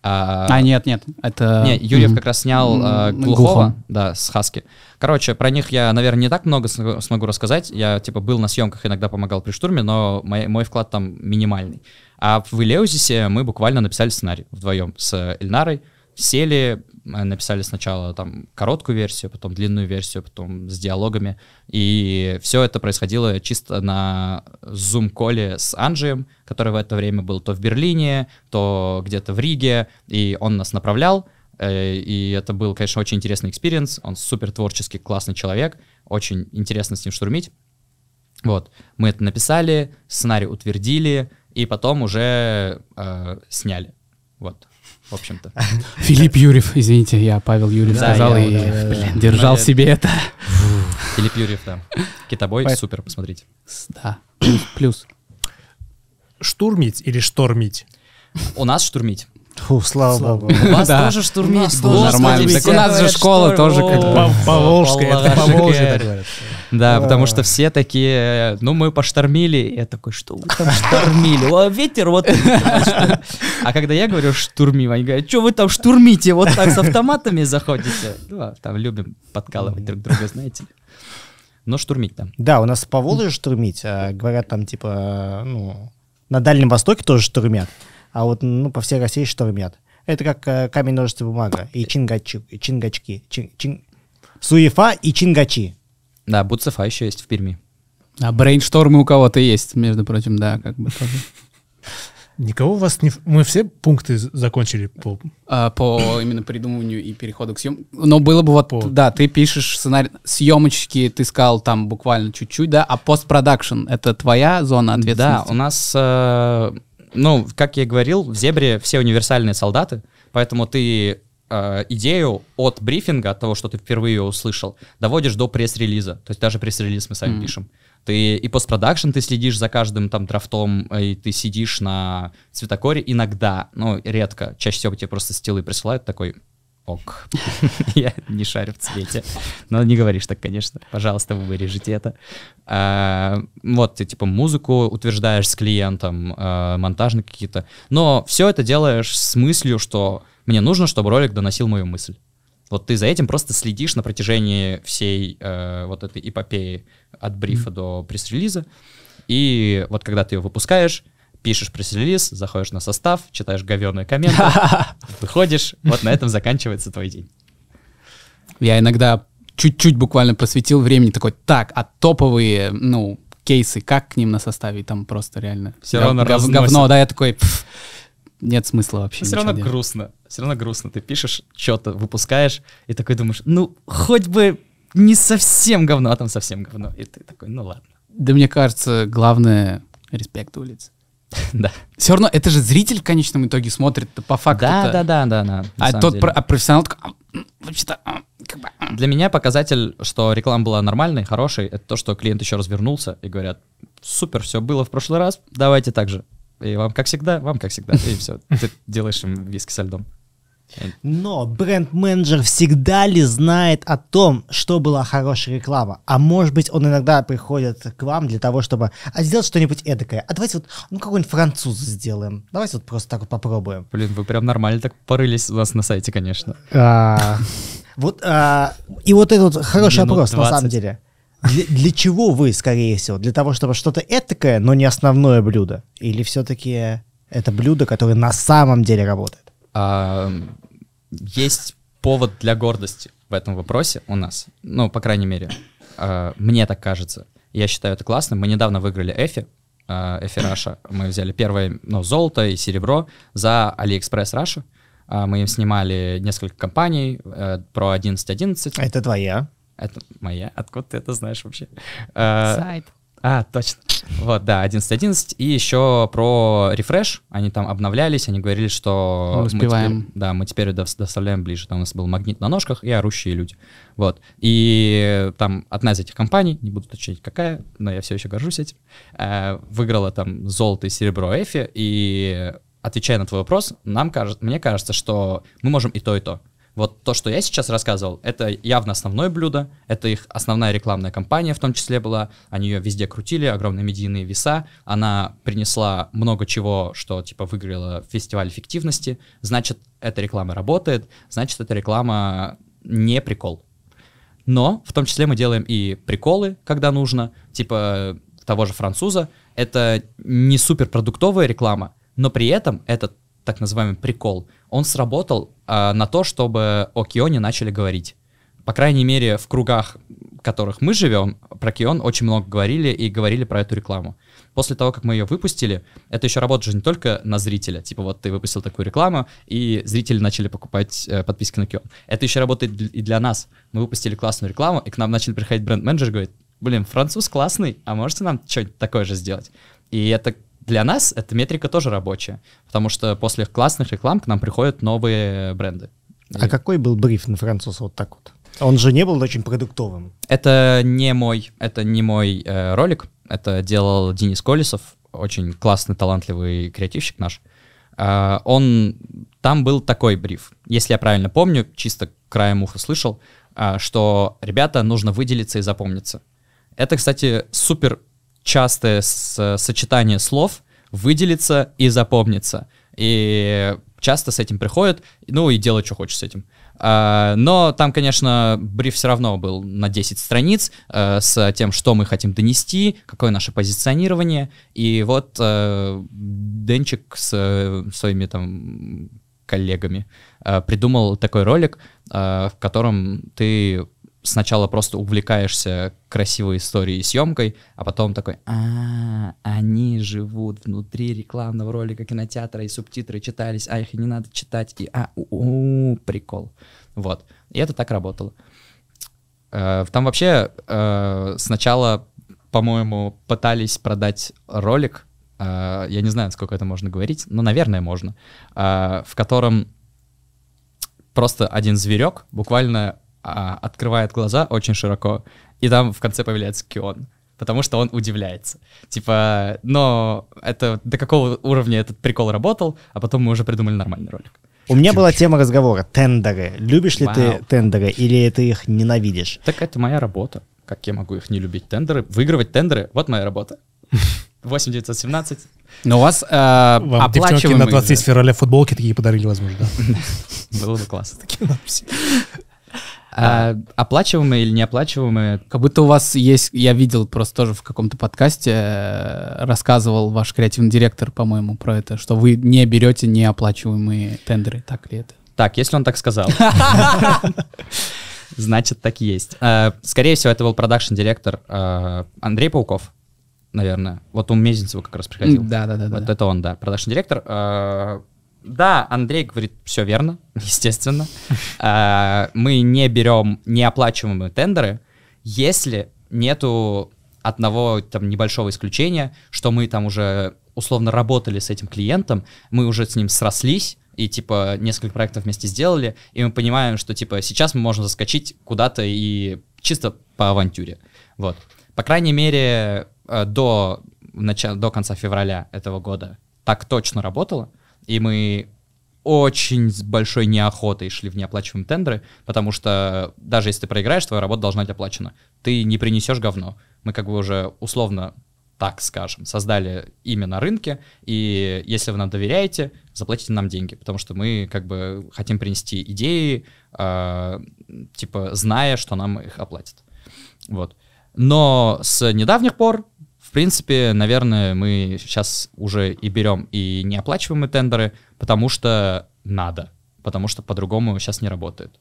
А, А, нет, нет, это... Не, Юрьев Мгм. как раз снял э, М, Глухого, Глухого. да, с Хаски. Короче, про них я, наверное, не так много смогу смогу рассказать. Я, типа, был на съемках, иногда помогал при штурме, но мой, мой вклад там минимальный. А в Илеузисе мы буквально написали сценарий вдвоем с Эльнарой. Сели, э, написали сначала там короткую версию, потом длинную версию, потом с диалогами. И все это происходило чисто на Zoom call е с Анджием, который в это время был то в Берлине, то где-то в Риге, и он нас направлял. Э, И это был, конечно, очень интересный experience. Он супер творческий, классный человек. Очень интересно с ним штурмить. Вот, мы это написали, сценарий утвердили, и потом уже э, сняли. Вот, в общем-то. Филипп Юрьев, извините, я Павел Юрьев Да, сказал я- и, да, да, блин, держал я- себе это. Филипп Юрьев, да. Китобой, Поэт- супер, посмотрите. Да, плюс. Штурмить или штормить? У нас штурмить. Фу, слава богу. У вас Да. тоже штурмить. Господи, нормально. Так у нас же школа тоже как бы- Поволжская, это Поволжская. Поволжье. Да, потому что все такие, ну, мы поштормили. Я такой, что вы там штормили? О, ветер вот. А когда я говорю штурмим, они говорят, что вы там штурмите? Вот так с автоматами заходите. Ну, а там любим подкалывать друг друга, знаете ли. Но штурмить там. Да, у нас по Волжье штурмить. а, говорят, там, типа, ну, на Дальнем Востоке тоже штурмят. А вот, ну, по всей России штурмят. Это как э, камень, ножницы, бумага. И чингачи, чингачки. Чин- чин- Суефа и чингачи. Да, Буцефа еще есть в Перми. А брейнштормы у кого-то есть, между прочим, да, как бы тоже. Никого у вас не... Мы все пункты закончили по... А, по именно придумыванию и переходу к съемке. Но было бы вот, По- да, ты пишешь сценарий, съемочки, ты сказал там буквально чуть-чуть, да, а постпродакшн — это твоя зона Да, ответственности? у нас, э, ну, как я и говорил, в Зебре все универсальные солдаты, поэтому ты э, идею от брифинга, от того, что ты впервые услышал, доводишь до пресс-релиза. То есть даже пресс-релиз мы сами Мгм. пишем. Ты и постпродакшн ты следишь за каждым там драфтом, э, и ты сидишь на цветокоре иногда, ну, редко. Чаще всего тебе просто стилы присылают такой, ок, я не шарю в цвете. Но не говоришь так, конечно. Пожалуйста, вы вырежете это. А, Вот, ты типа музыку утверждаешь с клиентом, а, монтажные какие-то. Но все это делаешь с мыслью, что мне нужно, чтобы ролик доносил мою мысль. Вот ты за этим просто следишь на протяжении всей э, вот этой эпопеи от брифа до пресс-релиза. И вот когда ты ее выпускаешь, пишешь пресс-релиз, заходишь на состав, читаешь говеные комменты, выходишь, вот на этом заканчивается твой день. Я иногда чуть-чуть буквально посвятил времени такой, так, а топовые, ну, кейсы, как к ним на составе? Там просто реально гов- равно гов- разносит. говно, да, я такой, «Пф, нет смысла вообще все ничего равно делать». грустно. Все равно грустно. Ты пишешь что-то, выпускаешь, и такой думаешь, ну, хоть бы не совсем говно, а там совсем говно. И ты такой, ну ладно. Да мне кажется, главное — респект улиц. Да. Все равно, это же зритель в конечном итоге смотрит по факту. Да, да, да, да, да. А тот про- а профессионал такой, «А, м, вообще-то, как бы, а». Для меня показатель, что реклама была нормальной, хорошей, это то, что клиент еще развернулся и говорят, супер, все было в прошлый раз, давайте так же. И вам как всегда, вам как всегда. И все, ты делаешь им виски со льдом. Но бренд-менеджер всегда ли знает о том, что была хорошая реклама? А может быть, он иногда приходит к вам для того, чтобы а сделать что-нибудь эдакое. А давайте вот, ну, какой-нибудь француз сделаем. Давайте вот просто так вот попробуем. Блин, вы прям нормально так порылись у нас на сайте, конечно. Вот, а, и вот этот хороший вопрос, на 20. самом деле. Для, для чего вы, скорее всего? Для того, чтобы что-то этакое, но не основное блюдо? Или все-таки это блюдо, которое на самом деле работает? А, есть повод для гордости в этом вопросе у нас. Ну, по крайней мере, а, мне так кажется. Я считаю это классным. Мы недавно выиграли Эфи, а, Effie Russia. Мы взяли первое, ну, золото и серебро за AliExpress Russia. А, Мы им снимали несколько компаний э, про 11.11. Это твоя. Это моя. Откуда ты это знаешь вообще? А, Сайт. А, точно. Вот, да, 11.11. И еще про refresh. Они там обновлялись, они говорили, что... Мы мы успеваем. теперь- да, мы теперь дос- доставляем ближе. Там у нас был магнит на ножках и орущие люди. Вот. И там одна из этих компаний, не буду уточнять какая, но я все еще горжусь этим, э, выиграла там золото и серебро Эфи. И отвечая на твой вопрос, нам кажется, мне кажется, что мы можем и то, и то. Вот то, что я сейчас рассказывал, это явно основное блюдо, это их основная рекламная кампания в том числе была, они ее везде крутили, огромные медийные веса, она принесла много чего, что типа выиграла фестиваль эффективности, значит, эта реклама работает, значит, эта реклама не прикол. Но в том числе мы делаем и приколы, когда нужно, типа того же француза. Это не суперпродуктовая реклама, но при этом этот так называемый прикол, он сработал э, на то, чтобы о Кионе начали говорить. По крайней мере, в кругах, в которых мы живем, про Кион очень много говорили и говорили про эту рекламу. После того, как мы ее выпустили, это еще работает же не только на зрителя. Типа вот ты выпустил такую рекламу, и зрители начали покупать э, подписки на Кион. Это еще работает и для нас. Мы выпустили классную рекламу, и к нам начали приходить бренд-менеджер и говорит, блин, француз классный, а можете нам что-нибудь такое же сделать? И это для нас, эта метрика тоже рабочая, потому что после классных реклам к нам приходят новые бренды. А и... какой был бриф на француза вот так вот? Он же не был очень продуктовым. Это не мой, это не мой э, ролик, это делал Денис Колесов, очень классный, талантливый креативщик наш. Э, он, там был такой бриф, если я правильно помню, чисто краем уха слышал, э, что ребята нужно выделиться и запомниться. Это, кстати, супер частое сочетание слов выделиться и запомниться. И часто с этим приходят, ну и делают, что хочешь с этим. Uh, но там, конечно, бриф все равно был на 10 страниц uh, с тем, что мы хотим донести, какое наше позиционирование. И вот uh, Денчик с своими там коллегами придумал такой ролик, в котором ты сначала просто увлекаешься красивой историей и съемкой, а потом такой, а, они живут внутри рекламного ролика кинотеатра, и субтитры читались, а их не надо читать, и а, у, -у прикол. Вот. И это так работало. Э, там вообще э, сначала, по-моему, пытались продать ролик, э, я не знаю, сколько это можно говорить, но, наверное, можно, в котором просто один зверек буквально а, открывает глаза очень широко, и там в конце появляется Кион. Потому что он удивляется. Типа, но это до какого уровня этот прикол работал, а потом мы уже придумали нормальный ролик. У меня была тема разговора тендеры. Любишь ли Вау. ты тендеры или ты их ненавидишь? Так это моя работа. Как я могу их не любить? Тендеры, выигрывать тендеры, вот моя работа. 8917. Но у вас э, Вам оплачиваемые... на 20 февраля футболки такие подарили, возможно, да? Было бы классно. А, оплачиваемые или неоплачиваемые? Как будто у вас есть, я видел просто тоже в каком-то подкасте, э, рассказывал ваш креативный директор, по-моему, про это, что вы не берете неоплачиваемые тендеры, так ли это? Так, если он так сказал. Значит, так и есть. Э, скорее всего, это был продакшн-директор э, Андрей Пауков, наверное. Вот у Мезенцева как раз приходил. Да, да, да. Вот это он, да, продакшн-директор. Да, Андрей говорит, все верно, естественно. А, мы не берем неоплачиваемые тендеры, если нету одного там небольшого исключения, что мы там уже условно работали с этим клиентом, мы уже с ним срослись, и типа несколько проектов вместе сделали, и мы понимаем, что типа сейчас мы можем заскочить куда-то и чисто по авантюре. Вот. По крайней мере, э, до, начала, до конца февраля этого года так точно работало. И мы очень с большой неохотой шли в неоплачиваемые тендеры, потому что даже если ты проиграешь, твоя работа должна быть оплачена. Ты не принесешь говно. Мы как бы уже условно так скажем, создали имя на рынке, и если вы нам доверяете, заплатите нам деньги, потому что мы как бы хотим принести идеи, э, типа зная, что нам их оплатят. Вот. Но с недавних пор в принципе, наверное, мы сейчас уже и берем и неоплачиваемые тендеры, потому что надо, потому что по-другому сейчас не работает.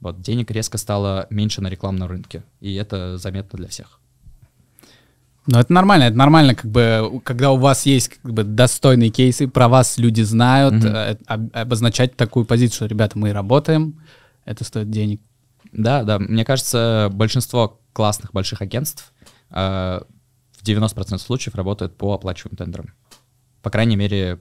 Вот, денег резко стало меньше на рекламном рынке, и это заметно для всех. Ну, это нормально, это нормально, как бы, когда у вас есть как бы достойные кейсы, про вас люди знают, mm-hmm. обозначать такую позицию, что, ребята, мы работаем, это стоит денег. Да, да, мне кажется, большинство классных больших агентств э, в 90% случаев работают по оплачиваемым тендерам. По крайней мере,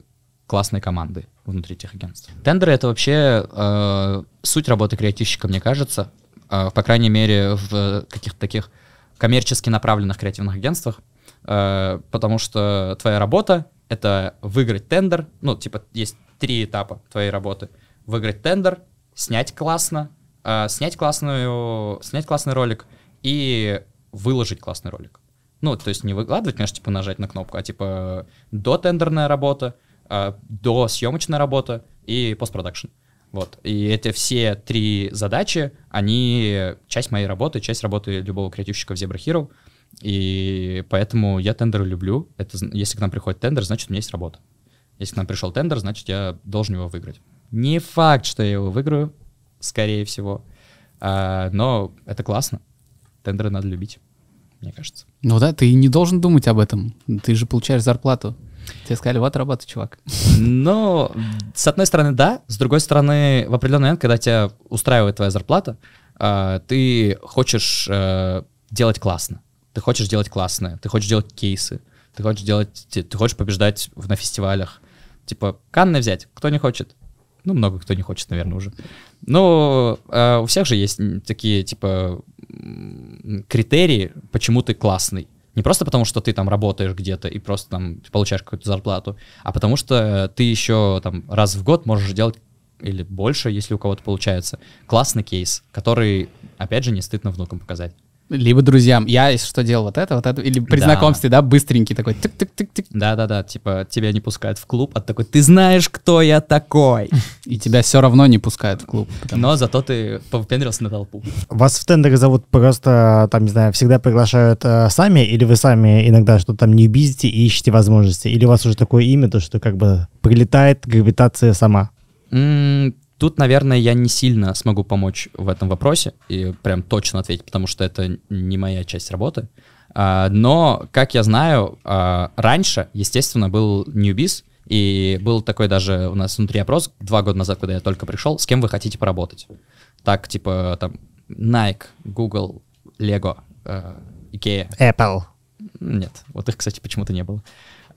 классные команды внутри этих агентств. Тендеры — это вообще э, суть работы креативщика, мне кажется, э, по крайней мере, в каких-то таких коммерчески направленных креативных агентствах, э, потому что твоя работа — это выиграть тендер, ну, типа, есть три этапа твоей работы. Выиграть тендер, снять классно, э, снять классную, снять классный ролик и выложить классный ролик. Ну, то есть не выкладывать, конечно, типа нажать на кнопку, а типа до тендерная работа, э, до съемочная работа и постпродакшн. Вот. И эти все три задачи, они часть моей работы, часть работы любого креативщика в Zebra Hero. И поэтому я тендеры люблю. Это, если к нам приходит тендер, значит, у меня есть работа. Если к нам пришел тендер, значит, я должен его выиграть. Не факт, что я его выиграю, скорее всего. А, но это классно. Тендеры надо любить, мне кажется. Ну да, ты не должен думать об этом. Ты же получаешь зарплату. Тебе сказали, вот работа, чувак. Но, с одной стороны, да. С другой стороны, в определенный момент, когда тебя устраивает твоя зарплата, а, ты хочешь э, делать классно. Ты хочешь делать классное. Ты хочешь делать кейсы. Ты хочешь делать... Ты хочешь побеждать на фестивалях. Типа, Канны взять. Кто не хочет? Ну, много кто не хочет, наверное, уже. Но э, у всех же есть такие, типа, критерии, почему ты классный. Не просто потому, что ты там работаешь где-то и просто там получаешь какую-то зарплату, а потому что ты еще там раз в год можешь делать или больше, если у кого-то получается, классный кейс, который, опять же, не стыдно внукам показать. Либо друзьям. Я, если что, делал вот это, вот это. Или при Да. знакомстве, да, быстренький такой тык-тык-тык-тык. Да-да-да, типа тебя не пускают в клуб, а ты такой, ты знаешь, кто я такой. И тебя все равно не пускают в клуб. Но зато ты повыпендрился на толпу. Вас в тендеры зовут просто, там, не знаю, всегда приглашают э, сами, или вы сами иногда что-то там не бизите и ищете возможности? Или у вас уже такое имя, то что как бы прилетает гравитация сама? Тут, наверное, я не сильно смогу помочь в этом вопросе и прям точно ответить, потому что это не моя часть работы. А, Но, как я знаю, а, раньше, естественно, был Newbiz, и был такой даже у нас внутри опрос два года назад, когда я только пришел, с кем вы хотите поработать. Так, типа, там, Nike, Google, Lego, э, Ikea. Apple. Нет, вот их, кстати, почему-то не было.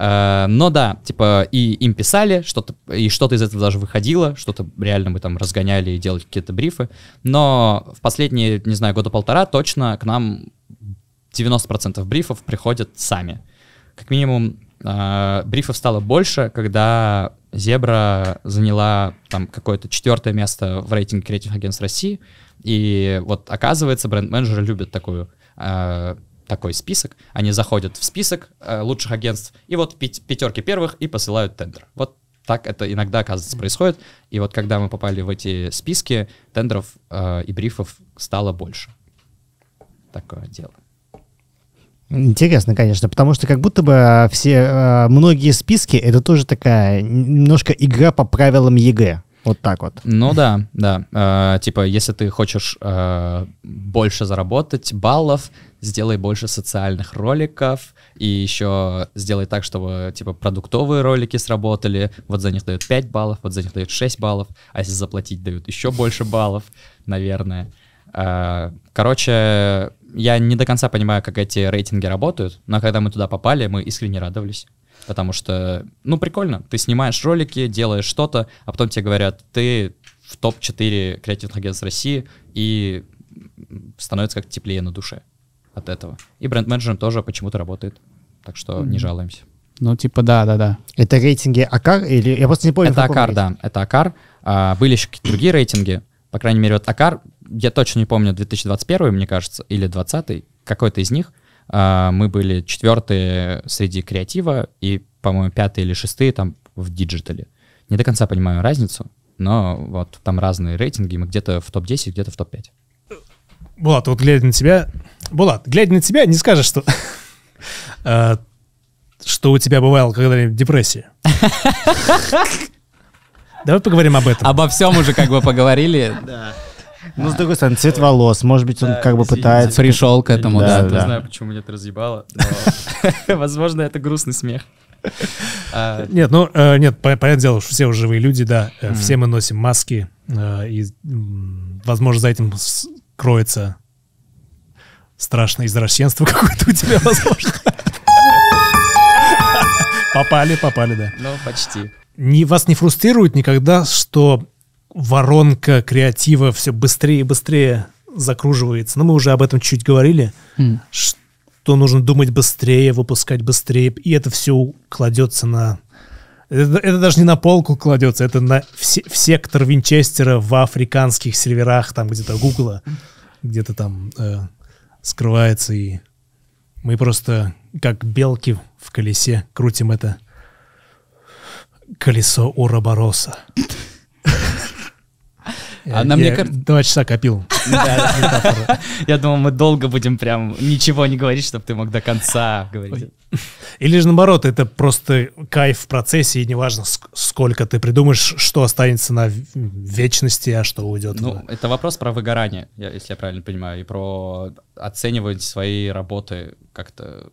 Э, Но да, типа и им писали, что-то, и что-то из этого даже выходило, что-то реально мы там разгоняли и делали какие-то брифы. Но в последние, не знаю, года полтора точно к нам 90% брифов приходят сами. Как минимум, э, брифов стало больше, когда Зебра заняла там какое-то четвертое место в рейтинге креативных агентств России. И вот оказывается, бренд-менеджеры любят такую э, такой список. Они заходят в список э, лучших агентств, и вот пятерки первых и посылают тендер. Вот так это иногда, оказывается, происходит. И вот когда мы попали в эти списки, тендеров э, и брифов стало больше. Такое дело. Интересно, конечно, потому что как будто бы э, все, э, многие списки, это тоже такая немножко игра по правилам ЕГЭ. Вот так вот. Ну да, да. Э, типа, если ты хочешь э, больше заработать баллов, сделай больше социальных роликов и еще сделай так, чтобы типа продуктовые ролики сработали. Вот за них дают 5 баллов, вот за них дают 6 баллов, а если заплатить, дают еще больше баллов, наверное. Э, Короче, я не до конца понимаю, как эти рейтинги работают, но когда мы туда попали, мы искренне радовались. Потому что, ну, прикольно. Ты снимаешь ролики, делаешь что-то, а потом тебе говорят, ты в топ-4 креативных агентств России, и становится как теплее на душе от этого. И бренд-менеджером тоже почему-то работает. Так что не жалуемся. Ну, типа, да, да, да. Это рейтинги АКАР или... Я просто не понял. Это Акар, рейтинге. да, это АКАР. А, были еще какие-то другие рейтинги. По крайней мере, вот АКАР, я точно не помню, 2021, мне кажется, или 20 какой-то из них. А, мы были четвертые среди креатива и, по-моему, пятые или шестые там в digital е. Не до конца понимаю разницу, но вот там разные рейтинги, мы где-то в топ-10, где-то в топ-5. Булат, вот глядя на тебя... Булат, глядя на тебя, не скажешь, что... э, Что у тебя бывало когда-нибудь депрессия. Давай поговорим об этом. Обо всем уже как бы поговорили. Ну, с другой стороны, цвет волос. Может быть, он как бы пытается... Пришел к этому, Да. Не знаю, почему меня это разъебало, но, возможно, это грустный смех. А, Нет, ну, э, нет, по- понятное дело, что все уже живые люди, да, э, все мы носим маски, э, и, возможно, за этим кроется страшное извращенство какое-то у тебя, возможно. Попали, попали, да. Ну, почти. Не, вас не фрустрирует никогда, что воронка креатива все быстрее и быстрее закруживается? Ну, мы уже об этом чуть говорили, М. что нужно думать быстрее, выпускать быстрее, и это все кладется на Это, это даже не на полку кладется, это на, в, се- в сектор Винчестера в африканских серверах, там где-то Гугла, где-то там э, скрывается, и мы просто как белки в колесе крутим это колесо Уробороса. А Я- на мне кажется- Два часа копил. Я думал, мы долго будем прям ничего не говорить, чтобы ты мог до конца говорить. Или же наоборот, это просто кайф в процессе, и неважно, ск- сколько ты придумаешь, что останется на вечности, а что уйдет. Ну, это вопрос про выгорание, если я правильно понимаю, и про оценивать свои работы как-то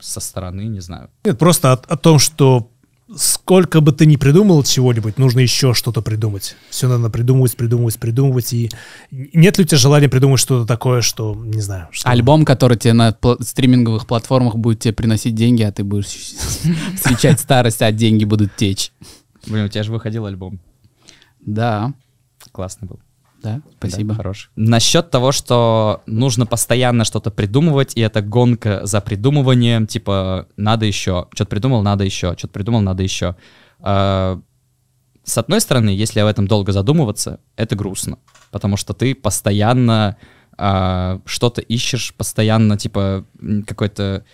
со стороны, не знаю. Нет, просто о, о том, что сколько бы ты ни придумал чего-нибудь, нужно еще что-то придумать. Все надо придумывать, придумывать, придумывать. И нет ли у тебя желания придумать что-то такое, что, не знаю, что... Альбом, который тебе на пла- стриминговых платформах будет тебе приносить деньги, а ты будешь встречать старость, а деньги будут течь. Блин, у тебя же выходил альбом. Да, Классный был. Да, спасибо. Да, хороший. Насчет того, что нужно постоянно что-то придумывать, и это гонка за придумыванием, типа, надо еще, что-то придумал, надо еще, что-то придумал, надо еще. А, С одной стороны, если об этом долго задумываться, это грустно, потому что ты постоянно а, что-то ищешь, постоянно, типа, какой-то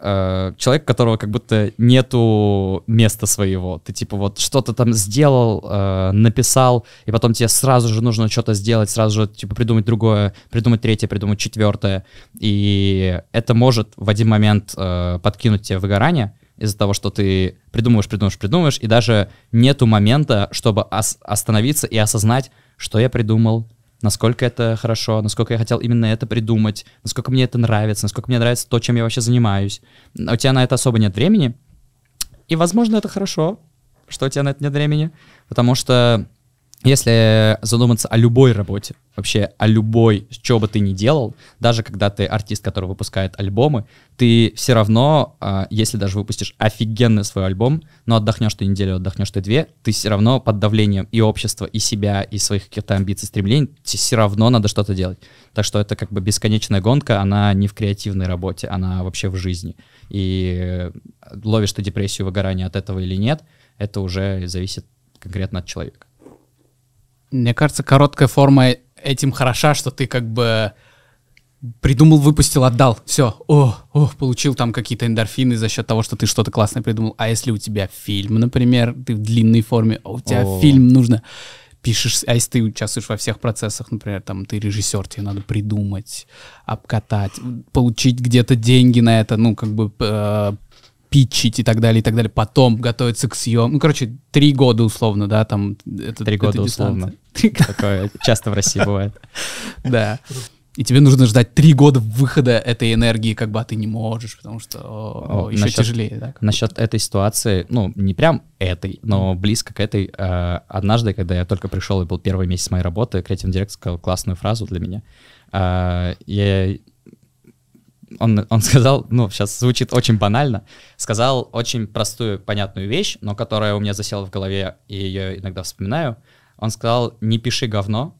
э, человек, которого как будто нету места своего. Ты типа вот что-то там сделал, э, написал, и потом тебе сразу же нужно что-то сделать, сразу же типа придумать другое, придумать третье, придумать четвертое. И это может в один момент э, подкинуть тебе выгорание из-за того, что ты придумываешь, придумываешь, придумываешь, и даже нету момента, чтобы ос- остановиться и осознать, что я придумал, насколько это хорошо, насколько я хотел именно это придумать, насколько мне это нравится, насколько мне нравится то, чем я вообще занимаюсь. А У тебя на это особо нет времени, и, возможно, это хорошо, что у тебя на это нет времени, потому что если задуматься о любой работе, вообще о любой, что бы ты ни делал, даже когда ты артист, который выпускает альбомы, ты все равно, а, если даже выпустишь офигенный свой альбом, но отдохнешь ты неделю, отдохнешь ты две, ты все равно под давлением и общества, и себя, и своих каких-то амбиций, стремлений, тебе все равно надо что-то делать. Так что это как бы бесконечная гонка, она не в креативной работе, она вообще в жизни. И ловишь ты депрессию, выгорание от этого или нет, это уже зависит конкретно от человека. Мне кажется, короткая форма этим хороша, что ты как бы придумал, выпустил, отдал. Все. О, о, получил там какие-то эндорфины за счет того, что ты что-то классное придумал. А если у тебя фильм, например, ты в длинной форме, а у тебя О. фильм нужно пишешь, а если ты участвуешь во всех процессах, например, там ты режиссер, тебе надо придумать, обкатать, получить где-то деньги на это, ну, как бы э, питчить и так далее, и так далее, потом готовиться к съем. Ну, короче, три года условно, да, там. Это, Три года условно. Такое часто в России бывает. Да. И тебе нужно ждать три года выхода этой энергии, как бы, а ты не можешь, потому что о, О, еще насчет- тяжелее, да? Насчет этой ситуации, ну, не прям этой, но близко к этой. э, однажды, когда я только пришел, и был первый месяц моей работы, креативный директор сказал классную фразу для меня. Э, я- он, он сказал, ну, сейчас звучит очень банально, сказал очень простую, понятную вещь, но которая у меня засела в голове, и ее иногда вспоминаю. Он сказал, не пиши говно,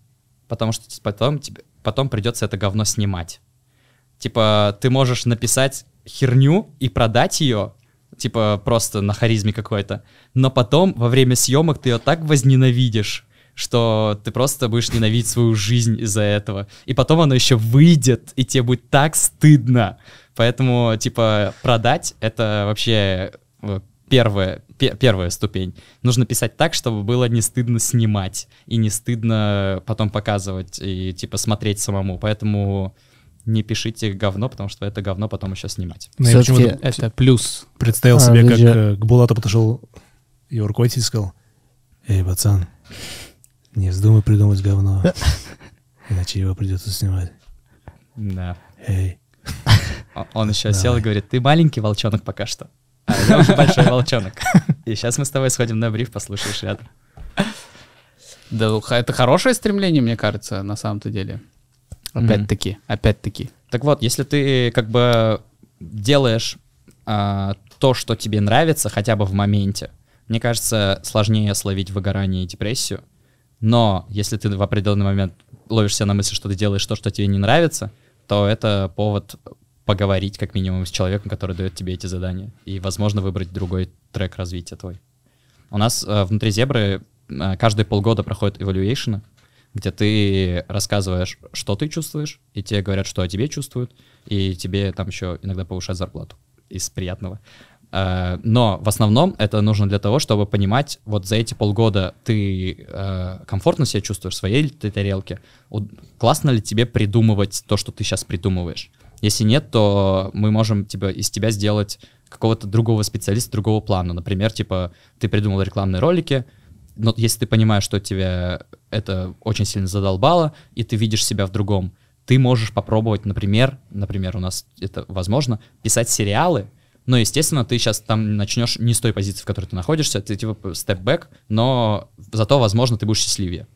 потому что потом, тебе, потом придется это говно снимать. Типа, ты можешь написать херню и продать ее, типа, просто на харизме какой-то, но потом во время съемок ты ее так возненавидишь, что ты просто будешь ненавидеть свою жизнь из-за этого. И потом оно еще выйдет, и тебе будет так стыдно. Поэтому, типа, продать — это вообще э, первая, пе- первая ступень. Нужно писать так, чтобы было не стыдно снимать, и не стыдно потом показывать, и, типа, смотреть самому. Поэтому не пишите говно, потому что это говно потом еще снимать. Ну, я почему-то Это плюс. представил А, себе, как же- э, к Булату подошел его руководитель и сказал, «Эй, пацан, не вздумай придумать говно, иначе его придется снимать. Да. Эй». Он еще Давай. сел и говорит, ты маленький волчонок пока что, а я уже большой волчонок. И сейчас мы с тобой сходим на бриф, послушаешь рядом. Да, это хорошее стремление, мне кажется, на самом-то деле. Опять-таки, опять-таки. Так вот, если ты как бы делаешь а, то, что тебе нравится, хотя бы в моменте, мне кажется, сложнее словить выгорание и депрессию. Но если ты в определенный момент ловишь себя на мысли, что ты делаешь то, что тебе не нравится, то это повод поговорить как минимум с человеком, который дает тебе эти задания. И, возможно, выбрать другой трек развития твой. У нас э, внутри Зебры э, каждые полгода проходят evaluation, где ты рассказываешь, что ты чувствуешь, и тебе говорят, что о тебе чувствуют, и тебе там еще иногда повышают зарплату из приятного. Э, Но в основном это нужно для того, чтобы понимать, вот за эти полгода ты э, комфортно себя чувствуешь в своей тарелке, классно ли тебе придумывать то, что ты сейчас придумываешь. Если нет, то мы можем типа, из тебя сделать какого-то другого специалиста, другого плана. Например, типа, ты придумал рекламные ролики, но если ты понимаешь, что тебя это очень сильно задолбало, и ты видишь себя в другом, ты можешь попробовать, например, например, у нас это возможно, писать сериалы, но, естественно, ты сейчас там начнешь не с той позиции, в которой ты находишься, ты типа степ-бэк, но зато, возможно, ты будешь счастливее.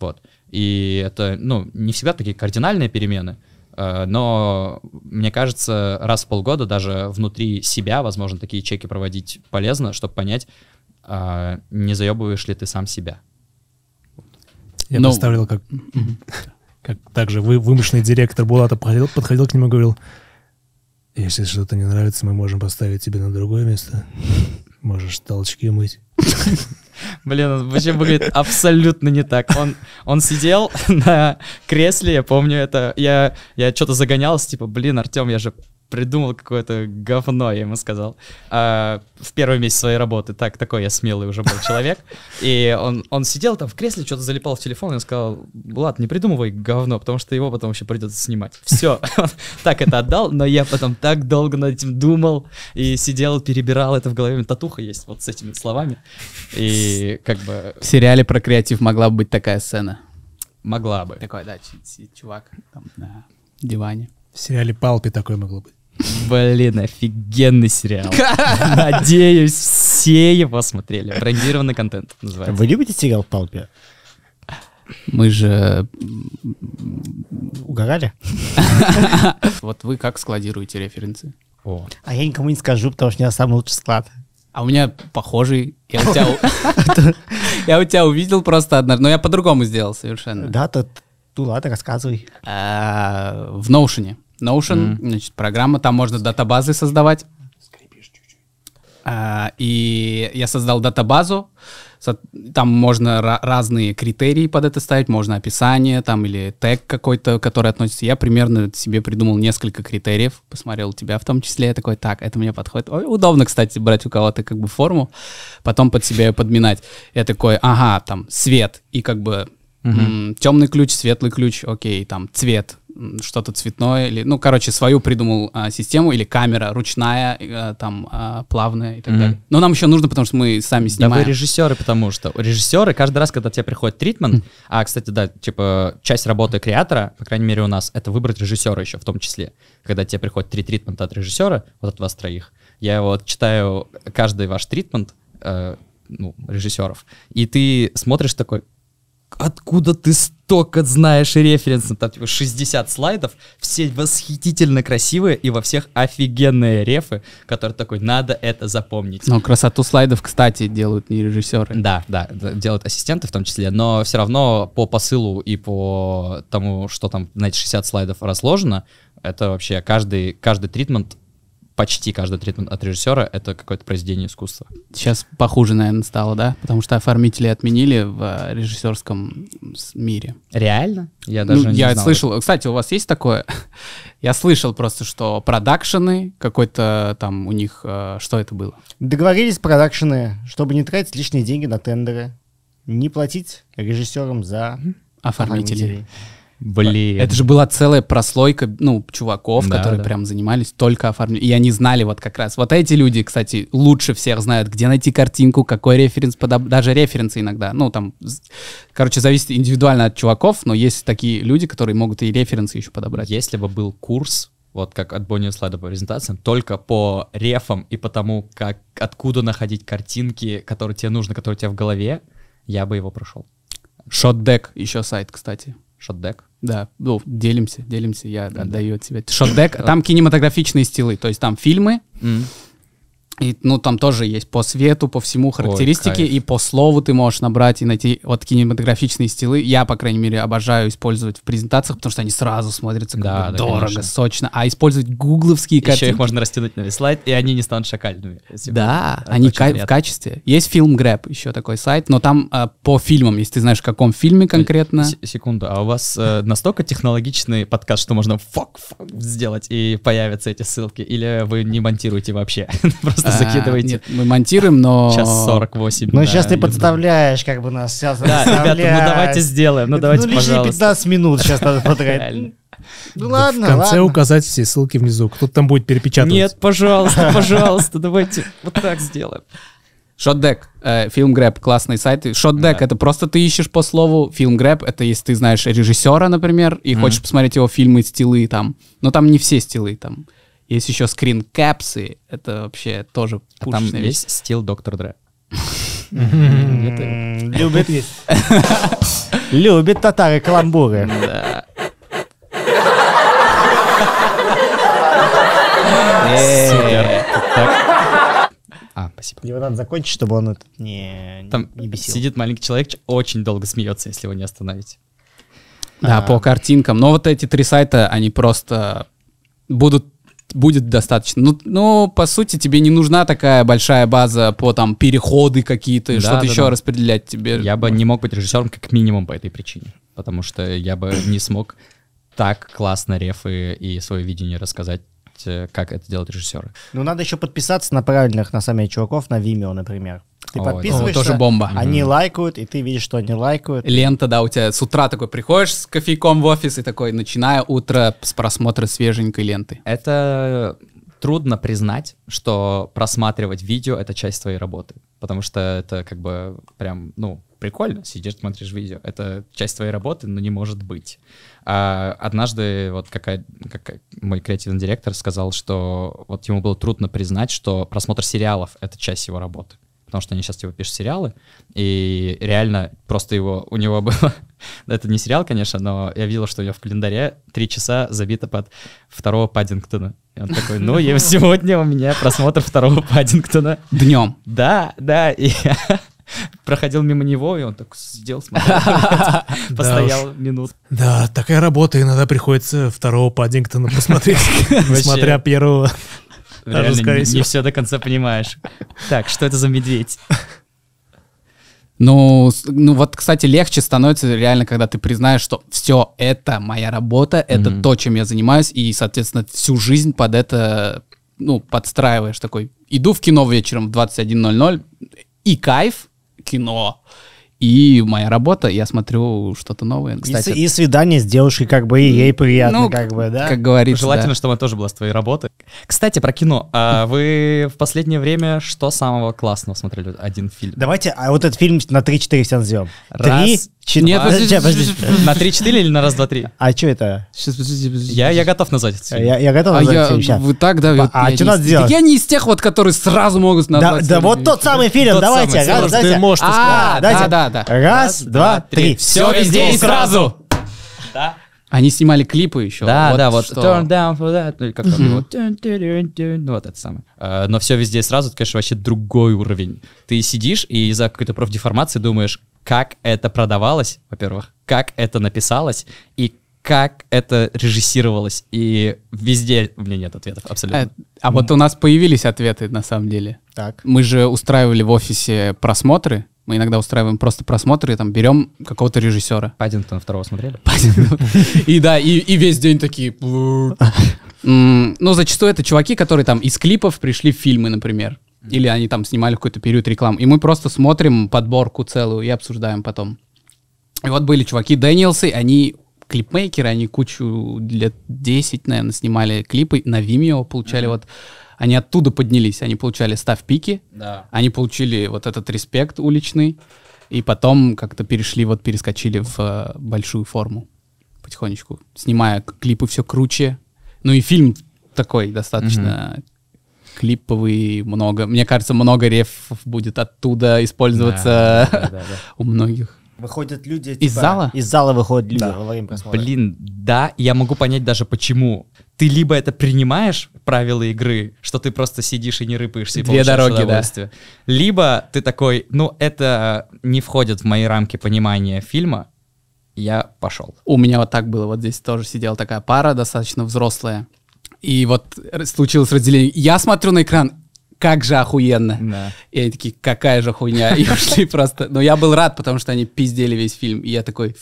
Вот. И это, ну, не всегда такие кардинальные перемены, э, но мне кажется, раз в полгода даже внутри себя, возможно, такие чеки проводить полезно, чтобы понять, а, не заебываешь ли ты сам себя. Я Ну, представлял, как, как также вы, вымышленный директор Булата подходил, подходил к нему и говорил, если что-то не нравится, мы можем поставить тебя на другое место. Можешь толчки мыть. Блин, он вообще выглядит абсолютно не так. Он, он сидел на кресле, я помню это. Я, я что-то загонялся, типа, блин, Артем, я же придумал какое-то говно, я ему сказал. А, в первый месяц своей работы. Так, такой я смелый уже был человек. И он, он сидел там в кресле, что-то залипал в телефон, и он сказал, Влад, не придумывай говно, потому что его потом еще придется снимать. Все. Так это отдал, но я потом так долго над этим думал и сидел, перебирал это в голове. Татуха есть вот с этими словами. И как бы В сериале про креатив могла бы быть такая сцена. могла бы. Такой, да, чувак там на диване. В сериале Палпи такое могло быть. Блин, офигенный сериал. Надеюсь, все его смотрели. Брендированный контент называется. Вы любите сериал «Палпи»? Мы же... Угорали? Вот вы как складируете референсы? О, А я никому не скажу, потому что у меня самый лучший склад. А у меня похожий. Я у тебя, у- я у тебя увидел просто однажды, но я по-другому сделал совершенно. Да, то, ну ладно, рассказывай. А, В Notion. Notion, значит, программа, там можно датабазы создавать. А, И я создал датабазу, там можно ра- разные критерии под это ставить, можно описание там или тег какой-то, который относится. Я примерно себе придумал несколько критериев, посмотрел у тебя в том числе, я такой, так, это мне подходит. Ой, удобно, кстати, брать у кого-то как бы форму, потом под себя ее подминать. Я такой, ага, там свет и как бы темный ключ, светлый ключ, окей, там цвет, что-то цветное, или, ну, короче, свою придумал а, систему, или камера ручная, э, там, а, плавная и так Мгм. далее. Но нам еще нужно, потому что мы сами Да снимаем. вы режиссеры, потому что режиссеры каждый раз, когда тебе приходит тритмент, а, кстати, да, типа, часть работы креатора, по крайней мере у нас, это выбрать режиссера еще в том числе. Когда тебе приходит три тритмента от режиссера, вот от вас троих, я вот читаю каждый ваш тритмент, э, ну, режиссеров, и ты смотришь такой, откуда ты столько знаешь референсов, там типа 60 слайдов, все восхитительно красивые и во всех офигенные рефы, которые такой, надо это запомнить. Но красоту слайдов, кстати, делают не режиссеры. Да, да, делают ассистенты в том числе, но все равно по посылу и по тому, что там на эти 60 слайдов разложено, это вообще каждый, каждый тритмент, почти каждый тритмент от режиссера, это какое-то произведение искусства. Сейчас похуже, наверное, стало, да? Потому что оформители отменили в э, режиссерском мире. Реально? Я Ну, даже не я знал. слышал, кстати, у вас есть такое? я слышал просто, что продакшены, какой-то там у них, э, что это было? Договорились продакшены, чтобы не тратить лишние деньги на тендеры, не платить режиссерам за Оформители. оформителей. Блин. Это же была целая прослойка, ну, чуваков, Да, которые да. прям занимались только оформлением. И они знали вот как раз. Вот эти люди, кстати, лучше всех знают, где найти картинку, какой референс подоб... Даже референсы иногда. Ну, там, короче, зависит индивидуально от чуваков, но есть такие люди, которые могут и референсы еще подобрать. Если бы был курс, вот как от Бонни слайда по презентациям, только по рефам и по тому, как, откуда находить картинки, которые тебе нужны, которые у тебя в голове, я бы его прошел. Шотдек еще сайт, кстати. Шотдек. Да, ну, делимся, делимся, я отдаю от себя. Шотдек, там кинематографичные стилы, то есть там фильмы, И, ну, там тоже есть по свету, по всему характеристики, кайф. и по слову ты можешь набрать и найти вот кинематографичные стилы. Я, по крайней мере, обожаю использовать в презентациях, потому что они сразу смотрятся как Да, бы да, дорого, конечно. сочно. А использовать гугловские Еще картинки... их можно растянуть на весь слайд, и они не станут шакальными. Да, они кай- в качестве. Есть фильм Grab, еще такой сайт, но там а, по фильмам, если ты знаешь, в каком фильме конкретно. С- Секунду, а у вас э, настолько технологичный подкаст, что можно фок, фок сделать и появятся эти ссылки? Или вы не монтируете вообще? Просто А, закидываете Нет, мы монтируем, но... час 48. Ну, на сейчас ты YouTube. подставляешь, как бы нас сейчас Да, ребята, ну давайте сделаем, ну Это, давайте, лишние пожалуйста. 15 минут сейчас надо потратить. Ну ладно, В конце ладно. указать все ссылки внизу. Кто-то там будет перепечатывать. Нет, пожалуйста, пожалуйста, давайте вот так сделаем. Shotdeck, э, фильм Grab, классный сайт. Shotdeck Да. это просто ты ищешь по слову. Фильм Grab это если ты знаешь режиссера, например, и хочешь посмотреть его фильмы, стилы там. Но там не все стилы там. Есть еще скринкапсы, это вообще тоже А там вещь. весь стил Доктор Дре. Любит Любит татары каламбуры. Да. Э, А, спасибо. Его надо закончить, чтобы он это не, Там не бесил. сидит маленький человек, очень долго смеется, если его не остановить. Да, по картинкам. Но вот эти три сайта, они просто будут будет достаточно. Ну, ну, по сути, тебе не нужна такая большая база по там переходы какие-то, Да, что-то да, еще да. распределять тебе. Я бы не мог быть режиссером как минимум по этой причине, потому что я бы не смог так классно рефы и свое видение рассказать, э, как это делают режиссеры. Ну, надо еще подписаться на правильных, на самом деле, чуваков, на Vimeo, например. Ты О, подписываешься, тоже бомба. они лайкают, и ты видишь, что они лайкают. Лента, да, у тебя с утра такой приходишь с кофейком в офис и такой, начиная утро с просмотра свеженькой ленты. Это трудно признать, что просматривать видео — это часть твоей работы, потому что это как бы прям, ну, прикольно, сидишь, смотришь видео. Это часть твоей работы, но не может быть. А однажды вот какая, какая- мой креативный директор сказал, что вот ему было трудно признать, что просмотр сериалов — это часть его работы. Потому что они сейчас типа пишут сериалы, и реально просто его, у него было, это не сериал, конечно, но я видел, что у него в календаре три часа забито под второго Паддингтона. И он такой, ну, и сегодня у меня просмотр второго Паддингтона. Днем. Да, да, и я проходил мимо него, и он так сидел, смотрел, постоял минут. Да, такая работа, иногда приходится второго Паддингтона посмотреть, несмотря первого. Даже, Реально скорее не, всего. все до конца понимаешь. Так, что это за медведь? Ну, ну вот, кстати, легче становится реально, когда ты признаешь, что все, это моя работа, это Мгм. то, чем я занимаюсь, и, соответственно, всю жизнь под это, ну, подстраиваешь такой. Иду в кино вечером в 21.00, и кайф, кино, и моя работа, я смотрю что-то новое. И, Кстати, с- и свидание с девушкой, как бы, и ей приятно, ну, как бы, да? как говорится, Желательно, да. чтобы это тоже была с твоей работы. Кстати, про кино. А вы в последнее время что самого классного смотрели? Один фильм. Давайте, а вот этот фильм на 3-4 сейчас сделаем. Раз, Три, четыре... Нет, подожди, подожди, подожди. На 3-4 или на раз, два, три? А что это? Щас, подожди, подожди. Я, я готов назвать фильм. Я, я готов А назвать я, фильм щас. вы так, да? вот А я что надо сделать? Я не из тех вот, которые сразу могут Да, назвать. да вот тот самый фильм, Тот давайте, самый, раз, давайте. ты можешь А, да, да, да. Раз, два, три. Всё везде и сразу. Они снимали клипы еще. Да, да, вот что. turn down for that, или как там dun, ну вот это самое. А, Но все везде и сразу, это, конечно, вообще другой уровень. Ты сидишь и из-за какой-то профдеформации думаешь, как это продавалось, во-первых, как это написалось и как это режиссировалось. И везде у меня нет ответов абсолютно. А вот у нас появились ответы, на самом деле. Так. Мы же устраивали в офисе просмотры. Мы иногда устраиваем просто просмотры, и там берем какого-то режиссера. Паддингтона второго смотрели? И да, и, и весь день такие... Ну, зачастую это чуваки, которые там из клипов пришли в фильмы, например. Или они там снимали какой-то период рекламы. И мы просто смотрим подборку целую и обсуждаем потом. И вот были чуваки Дэниелсы, они клипмейкеры, они кучу лет 10, наверное, снимали клипы на Vimeo, получали вот... Они оттуда поднялись, они получали став пики, Да. они получили вот этот респект уличный, и потом как-то перешли, вот перескочили в э, большую форму потихонечку, снимая клипы все круче. Ну и фильм такой достаточно клиповый, много. Мне кажется, много рефов будет оттуда использоваться да, да, да. у многих. Выходят люди... Из типа, зала? Из зала выходят люди Да. во время просмотра. Блин, да, я могу понять даже почему. Ты либо это принимаешь, правила игры, что ты просто сидишь и не рыпаешься и Две получаешь дороги, да. Либо ты такой, ну, это не входит в мои рамки понимания фильма, я пошел. У меня вот так было. Вот здесь тоже сидела такая пара, достаточно взрослая. И вот случилось разделение. Я смотрю на экран, как же охуенно. Да. И они такие, какая же хуйня. И ушли просто. Но я был рад, потому что они пиздели весь фильм. И я такой...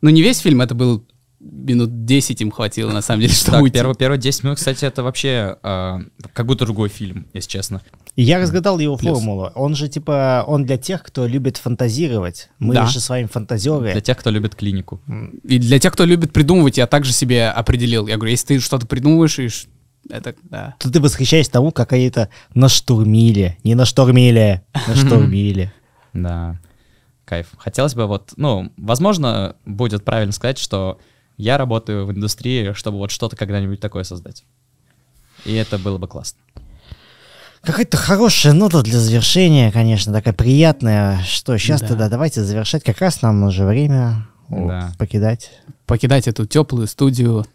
Ну, не весь фильм, это был минут 10 им хватило, на самом деле, чтобы Так, уйти. первые, первые 10 минут, кстати, это вообще э, как будто другой фильм, если честно. Я разгадал его Плюс. формулу. Он же, типа, он для тех, кто любит фантазировать. Мы Да. же с вами фантазеры. Для тех, кто любит клинику. И для тех, кто любит придумывать, я также себе определил. Я говорю, если ты что-то придумываешь, и это, да. Тут ты восхищаешься тому, как они это наштурмили. Не наштурмили, наштурмили. Да, кайф. Хотелось бы вот, ну, возможно, будет правильно сказать, что я работаю в индустрии, чтобы вот что-то когда-нибудь такое создать. И это было бы классно. Какая-то хорошая нота для завершения, конечно, такая приятная. Что, сейчас Да. тогда давайте завершать. Как раз нам уже время Да. покидать. Покидать эту теплую студию